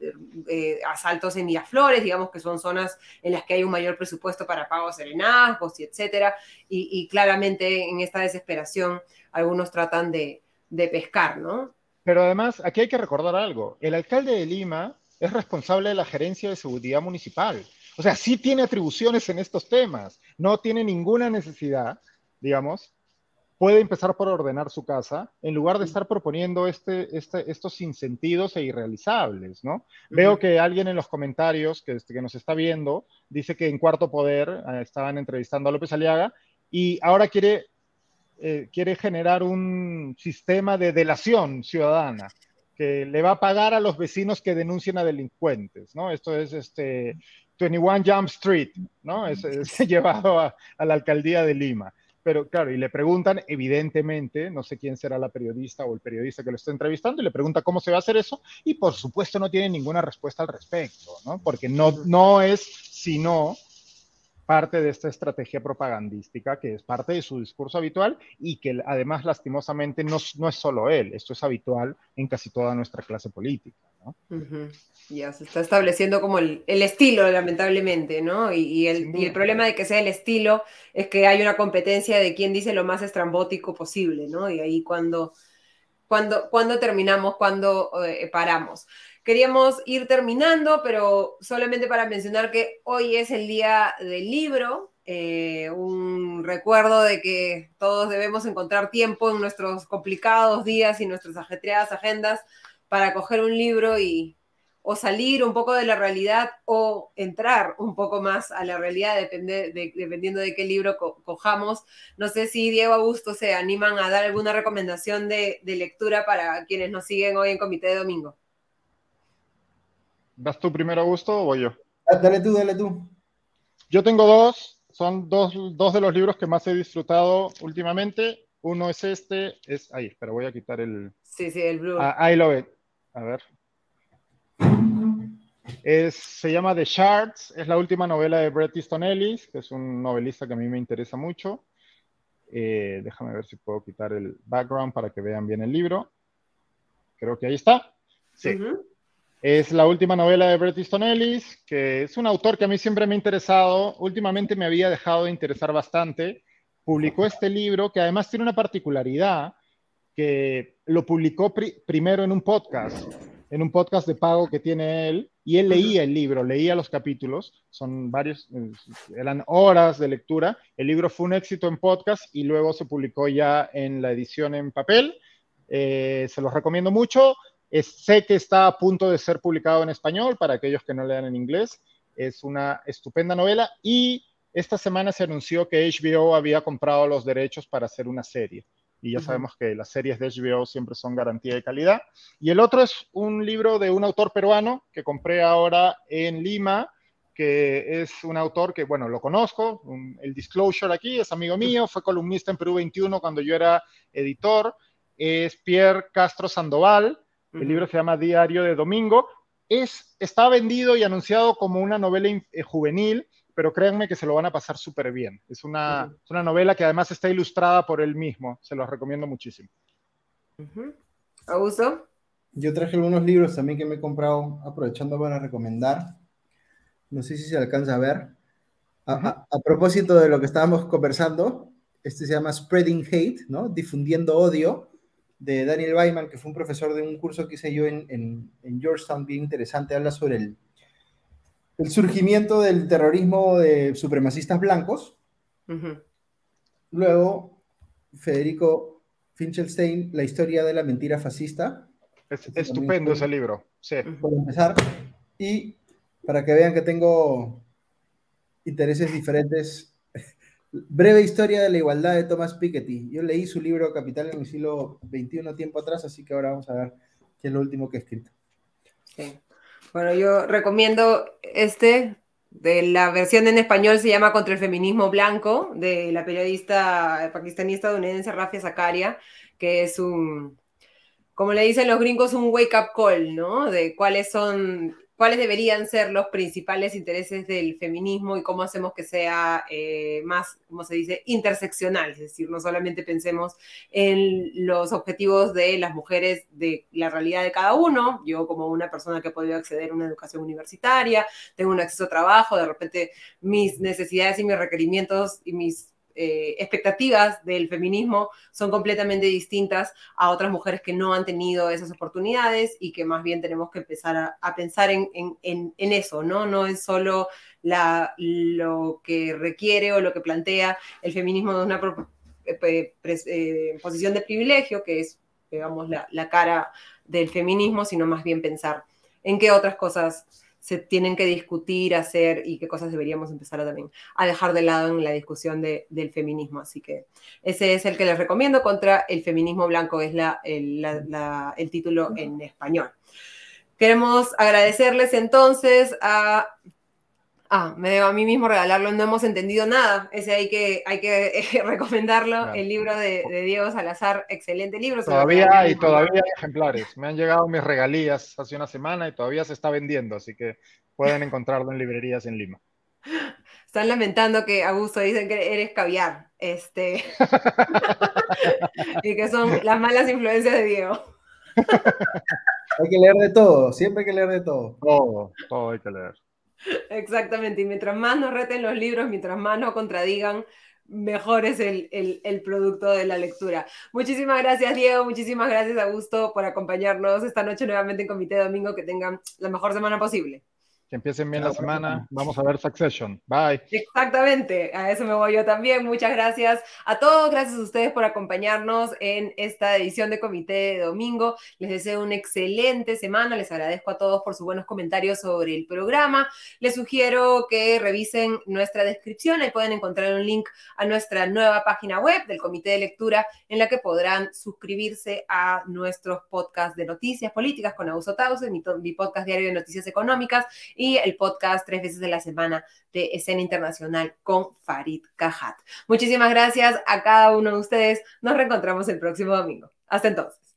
[SPEAKER 1] eh, asaltos en Miraflores, digamos que son zonas en las que hay un mayor presupuesto para pagos serenazgos y etcétera, y, claramente en esta desesperación algunos tratan de, de pescar, ¿no?
[SPEAKER 4] Pero además, aquí hay que recordar algo. El alcalde de Lima es responsable de la gerencia de seguridad municipal. O sea, sí tiene atribuciones en estos temas, no tiene ninguna necesidad, digamos, puede empezar por ordenar su casa en lugar de estar proponiendo este, este, estos insentidos e irrealizables, ¿no? Veo que alguien en los comentarios que, que, nos está viendo dice que en Cuarto Poder eh, estaban entrevistando a López Aliaga y ahora quiere eh, quiere generar un sistema de delación ciudadana que le va a pagar a los vecinos que denuncien a delincuentes, ¿no? Esto es este 21 Jump Street, ¿no? Es, llevado a, la alcaldía de Lima. Pero claro, y le preguntan, evidentemente, no sé quién será la periodista o el periodista que lo está entrevistando, y le pregunta cómo se va a hacer eso, y por supuesto no tiene ninguna respuesta al respecto, ¿no? Porque no, no es sino parte de esta estrategia propagandística que es parte de su discurso habitual y que además lastimosamente no, no es solo él, esto es habitual en casi toda nuestra clase política. ¿no?
[SPEAKER 1] Ya se está estableciendo como el, el estilo, lamentablemente, ¿no? Y, y, el, y, el, problema de que sea el estilo es que hay una competencia de quién dice lo más estrambótico posible, ¿no? Y ahí cuando, cuando, cuando terminamos, cuando eh, paramos. Queríamos ir terminando, pero solamente para mencionar que hoy es el día del libro, eh, un recuerdo de que todos debemos encontrar tiempo en nuestros complicados días y nuestras ajetreadas agendas para coger un libro y o salir un poco de la realidad o entrar un poco más a la realidad dependiendo de qué libro cojamos. No sé si Diego Augusto se animan a dar alguna recomendación de, de lectura para quienes nos siguen hoy en Comité de Domingo.
[SPEAKER 4] ¿Das tú primero, Augusto, o voy yo?
[SPEAKER 5] Ah, dale tú, dale tú.
[SPEAKER 4] Yo tengo dos, son dos, dos de los libros que más he disfrutado últimamente. Uno es este, es ahí, pero voy a quitar el.
[SPEAKER 1] Sí, sí, el blue.
[SPEAKER 4] Ah, ahí lo ve. A ver. Es, se llama The Shards, es la última novela de Bret Easton Ellis, que es un novelista que a mí me interesa mucho. Eh, déjame ver si puedo quitar el background para que vean bien el libro. Creo que ahí está. Sí. Es la última novela de Bret Easton Ellis, que es un autor que a mí siempre me ha interesado. Últimamente me había dejado de interesar bastante. Publicó este libro que además tiene una particularidad, que lo publicó primero en un podcast, en un podcast de pago que tiene él, y él leía el libro, leía los capítulos, son varios, eran horas de lectura. El libro fue un éxito en podcast y luego se publicó ya en la edición en papel. Eh, se los recomiendo mucho sé que está a punto de ser publicado en español para aquellos que no lean en inglés. Es una estupenda novela y esta semana se anunció que HBO había comprado los derechos para hacer una serie. Y ya sabemos que las series de HBO siempre son garantía de calidad. Y el otro es un libro de un autor peruano que compré ahora en Lima, que es un autor que, bueno, lo conozco, el disclosure aquí, es amigo mío, fue columnista en Perú 21 cuando yo era editor, es Pierre Castro Sandoval, el libro se llama Diario de Domingo. Es, está vendido y anunciado como una novela eh, juvenil, pero créanme que se lo van a pasar súper bien. Es una, una, novela que además está ilustrada por él mismo. Se los recomiendo muchísimo.
[SPEAKER 1] ¿Augusto?
[SPEAKER 5] Yo traje algunos libros también que me he comprado, aprovechando para recomendar. No sé si se alcanza a ver. A, a, propósito de lo que estábamos conversando, este se llama Spreading Hate, ¿no? Difundiendo odio de Daniel Weiman, que fue un profesor de un curso que hice yo en, en, Georgetown, bien interesante, habla sobre el, el, surgimiento del terrorismo de supremacistas blancos. Luego, Federico Finchelstein, La historia de la mentira fascista.
[SPEAKER 4] Es estupendo ese libro, sí.
[SPEAKER 5] Por empezar. Y para que vean que tengo intereses diferentes. Breve historia de la igualdad de Thomas Piketty. Yo leí su libro Capital en el siglo XXI tiempo atrás, así que ahora vamos a ver qué es lo último que he escrito.
[SPEAKER 1] Sí. Bueno, yo recomiendo este, de la versión en español se llama Contra el feminismo blanco, de la periodista pakistaní estadounidense Rafia Zakaria, que es un, como le dicen los gringos, un wake up call, ¿no? De cuáles son cuáles deberían ser los principales intereses del feminismo y cómo hacemos que sea eh, más, como se dice, interseccional, es decir, no solamente pensemos en los objetivos de las mujeres de la realidad de cada uno, yo como una persona que he podido acceder a una educación universitaria, tengo un acceso a trabajo, de repente mis necesidades y mis requerimientos y mis eh, expectativas del feminismo son completamente distintas a otras mujeres que no han tenido esas oportunidades y que más bien tenemos que empezar a, pensar en, eso, ¿no? No es solo lo que requiere o lo que plantea el feminismo de una eh, eh, posición de privilegio, que es, digamos, la cara del feminismo, sino más bien pensar en qué otras cosas se tienen que discutir, hacer y qué cosas deberíamos empezar a también a dejar de lado en la discusión del feminismo. Así que ese es el que les recomiendo contra el feminismo blanco, es la, el título en español. Queremos agradecerles entonces a Ah, me debo a mí mismo regalarlo, no hemos entendido nada. Ese hay que, hay que recomendarlo, el libro de, Diego Salazar, excelente libro.
[SPEAKER 4] Todavía hay, todavía hay ejemplares. Me han llegado mis regalías hace una semana y todavía se está vendiendo, así que pueden encontrarlo en librerías en Lima.
[SPEAKER 1] Están lamentando que Augusto dicen que eres caviar, este, y que son las malas influencias de Diego.
[SPEAKER 5] hay que leer de todo, siempre hay que leer de todo.
[SPEAKER 4] Todo, todo hay que leer.
[SPEAKER 1] Exactamente, y mientras más nos reten los libros, mientras más nos contradigan, mejor es el, el, producto de la lectura. Muchísimas gracias, Diego. Muchísimas gracias, Augusto, por acompañarnos esta noche nuevamente en Comité Domingo. Que tengan la mejor semana posible.
[SPEAKER 4] Que empiecen bien la semana. Vamos a ver Succession. Bye.
[SPEAKER 1] Exactamente, a eso me voy yo también. Muchas gracias a todos. Gracias a ustedes por acompañarnos en esta edición de Comité de Domingo. Les deseo una excelente semana. Les agradezco a todos por sus buenos comentarios sobre el programa. Les sugiero que revisen nuestra descripción. Ahí pueden encontrar un link a nuestra nueva página web del Comité de Lectura en la que podrán suscribirse a nuestros podcasts de noticias políticas con Augusto Tause, mi, mi podcast diario de noticias económicas y el podcast tres veces de la semana de escena internacional con Farid Cajat. Muchísimas gracias a cada uno de ustedes. Nos reencontramos el próximo domingo. Hasta entonces.